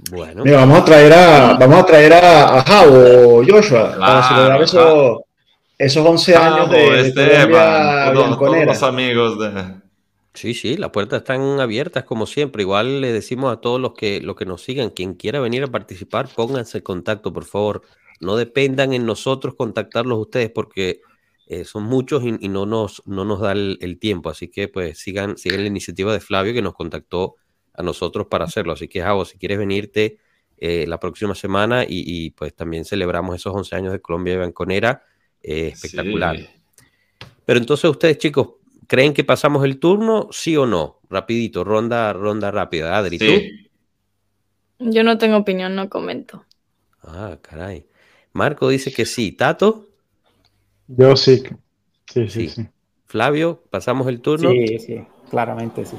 Bueno. vamos a traer a, vamos a, traer a, Javo, Joshua, para celebrar esos 11 años de, Esteban, todos, los amigos de... Sí, sí, las puertas están abiertas como siempre. Igual le decimos a todos los que, los que nos sigan, quien quiera venir a participar, pónganse en contacto, por favor. No dependan en nosotros contactarlos ustedes porque eh, son muchos y, no, nos, no nos da el, tiempo. Así que pues sigan, sigan la iniciativa de Flavio que nos contactó a nosotros para hacerlo. Así que, Javo, si quieres venirte eh, la próxima semana y, pues también celebramos esos 11 años de Colombia y Banconera, eh, espectacular. Pero entonces ustedes, chicos, ¿creen que pasamos el turno, sí o no? Rapidito, ronda, ronda rápida. Adri, ¿tú? Yo no tengo opinión, no comento. Ah, caray. Marco dice que sí. ¿Tato? Yo sí. Sí, sí, sí. Flavio, ¿pasamos el turno? Sí, sí, claramente sí.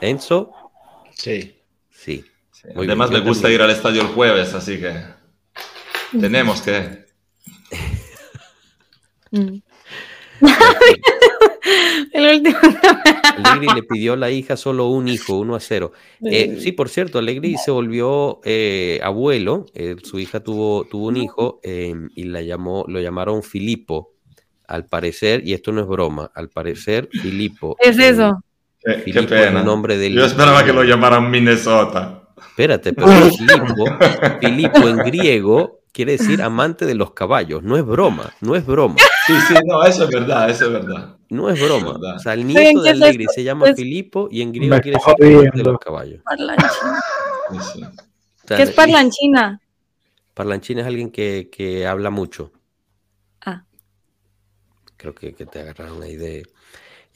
Enzo. Sí. Sí. Además, me gusta ir al estadio el jueves, así que tenemos que. (laughs) (laughs) (laughs) El último. (laughs) Alegri le pidió a la hija solo un hijo, uno a cero. Eh, sí, por cierto, Alegri se volvió eh, abuelo. Eh, su hija tuvo, tuvo un hijo y la llamó, lo llamaron Filipo, al parecer, y esto no es broma, al parecer Filipo. Es eso. Qué, pena. nombre del, Yo esperaba que lo llamaran Minnesota. Espérate, pero (laughs) Filipo, Filipo en griego quiere decir amante de los caballos. No es broma, no es broma. Sí, sí, no, eso es verdad, eso es verdad. No es broma. O sea, el nieto de Allegri se llama Filipo y en griego quiere decir amante de los caballos. Parlanchina. ¿Qué es parlanchina? Parlanchina es alguien que, que habla mucho. Ah. Creo que, que te agarraron ahí de...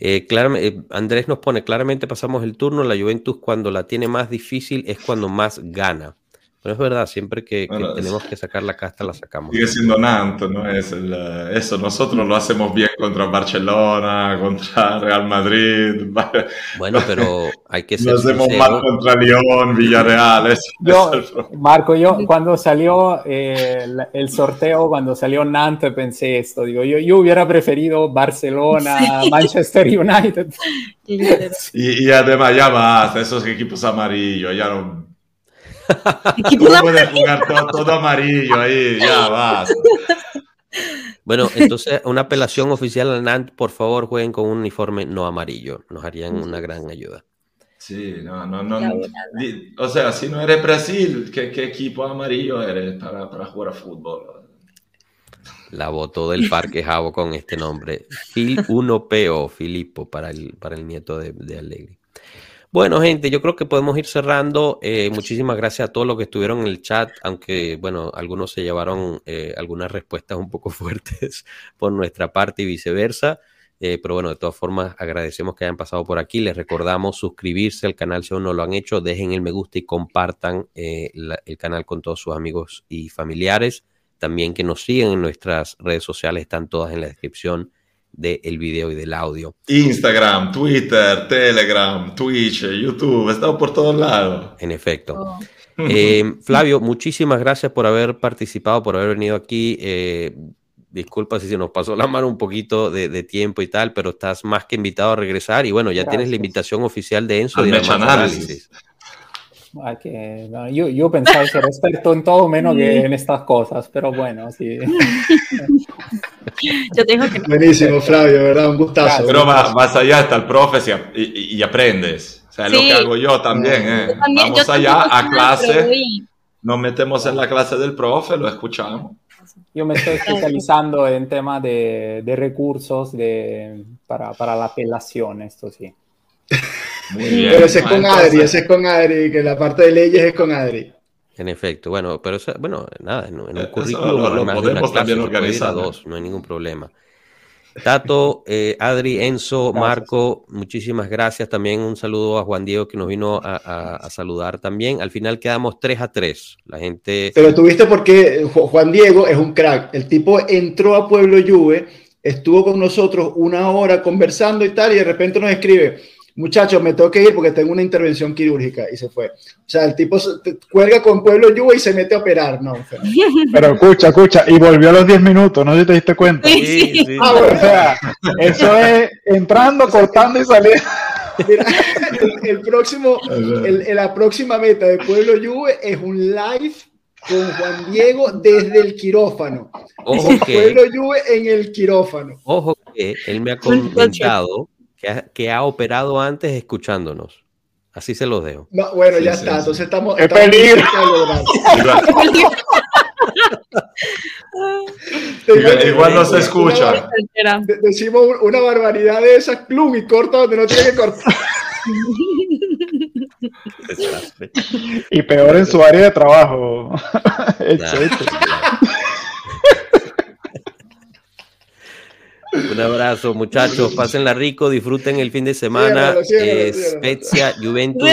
Eh, eh, Andrés nos pone, claramente pasamos el turno, la Juventus cuando la tiene más difícil es cuando más gana. Pero es verdad, siempre que, tenemos que sacar la casta, la sacamos. Sigue siendo Nanto, ¿no? Es eso, nosotros lo hacemos bien contra Barcelona, contra Real Madrid. (laughs) Bueno, pero hay que (laughs) ser Lo hacemos mal contra Lyon, Villarreal. yo, Marco, yo cuando salió eh, el, sorteo, cuando salió Nantes, pensé esto. Digo, yo, yo hubiera preferido Barcelona, (laughs) Manchester United. y, y, además ya más, esos equipos amarillos, ya no (laughs) no puede jugar todo, amarillo ahí, ya vas. Bueno, entonces una apelación oficial al NANT, por favor jueguen con un uniforme no amarillo, nos harían una gran ayuda. Sí, no, no, no. O sea, si no eres Brasil, ¿qué, qué equipo amarillo eres para, para, jugar a fútbol? La votó del Parque Javo con este nombre. Phil 1PO, Filippo, para el, para el nieto de, de Alegre. Bueno, gente, yo creo que podemos ir cerrando. Eh, muchísimas gracias a todos los que estuvieron en el chat, aunque, bueno, algunos se llevaron eh, algunas respuestas un poco (laughs) fuertes por nuestra parte y viceversa. Eh, pero bueno, de todas formas, agradecemos que hayan pasado por aquí. Les recordamos suscribirse al canal si aún no lo han hecho. Dejen el me gusta y compartan el canal con todos sus amigos y familiares. También que nos sigan en nuestras redes sociales, están todas en la descripción del video y del audio. Instagram, Twitter, Telegram, Twitch, YouTube, estamos por todos lados. En efecto. Oh. Eh, Flavio, muchísimas gracias por haber participado, por haber venido aquí. Eh, disculpa si se nos pasó la mano un poquito de, tiempo y tal, pero estás más que invitado a regresar y bueno, ya tienes la invitación oficial de Enzo. de análisis que, yo, yo pensaba ser experto en todo menos que en estas cosas, pero bueno, sí. yo tengo que... Buenísimo, Flavio, ¿verdad? Un gustazo. Pero más, allá está el profe y, aprendes. O sea, lo que hago yo también. ¿eh? Vamos allá a clase, nos metemos en la clase del profe, lo escuchamos. Yo me estoy especializando en temas de, de recursos de, para, para la apelación, esto sí. (laughs) Pero ese es con Adri, ese es con Adri, que la parte de leyes es con Adri. En efecto, bueno, pero bueno, nada, en, un currículum lo, podemos también organizar. Dos, no hay ningún problema. Tato, eh, Adri, Enzo, Marco, muchísimas gracias. También un saludo a Juan Diego que nos vino a, saludar también. Al final quedamos 3 a 3. La gente. Pero tuviste porque Juan Diego es un crack. El tipo entró a Pueblo Juve, estuvo con nosotros una hora conversando y tal, y de repente nos escribe muchachos, me tengo que ir porque tengo una intervención quirúrgica y se fue. O sea, el tipo cuelga con Pueblo Yuba y se mete a operar, no. (laughs) Pero escucha, escucha, y volvió a los 10 minutos, no sé si te diste cuenta. Sí, sí. Ah, o sea, eso es entrando, cortando y saliendo. Mira, el, próximo, el, la próxima meta de Pueblo Juve es un live con Juan Diego desde el quirófano. Ojo que, Pueblo Juve en el quirófano. Ojo que él me ha comentado que ha, operado antes escuchándonos. Así se los dejo. bueno, ya está. Entonces estamos. ¡Qué peligro! (laughs) (laughs) igual, no se escucha. decimos una barbaridad de esas, plum, y corta donde no tiene que cortar. y peor en su área de trabajo. Un abrazo, muchachos. (laughs) Pásenla rico, disfruten el fin de semana. Spezia, Juventus,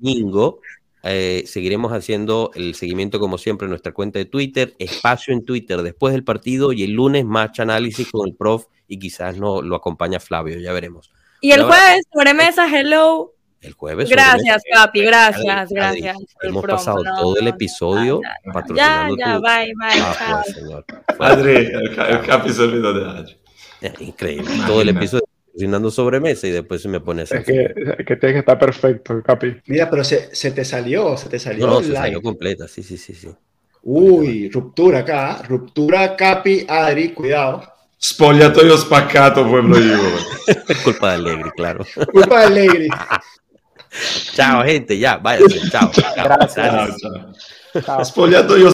domingo. Eh, seguiremos haciendo el seguimiento, como siempre, en nuestra cuenta de Twitter, espacio en Twitter después del partido y el lunes match análisis con el prof y quizás no lo acompaña Flavio, ya veremos. Y el jueves, sobremesa, hello. El jueves. Gracias, Capi, gracias, gracias. hemos pasado todo el episodio patrocinando. Ya, ya, bye, bye. Ah, pues, señor. Padre, el, Capi se olvidó de Adri. Increíble. Todo el episodio cocinando sobremesa y después se me pone Es que, que tiene que estar perfecto, Capi. Mira, pero se, se te salió, se te salió. No, no, se salió completa, sí, sí, sí, sí. Uy, ruptura acá, ruptura Capi, Adri, cuidado. Spogliatoio spaccato, pueblo yo. (laughs) Culpa de Allegri, claro. Culpa de Allegri. (laughs) chao, gente, ya, váyanse, chao. Gracias. Chao, chao. Spogliatoio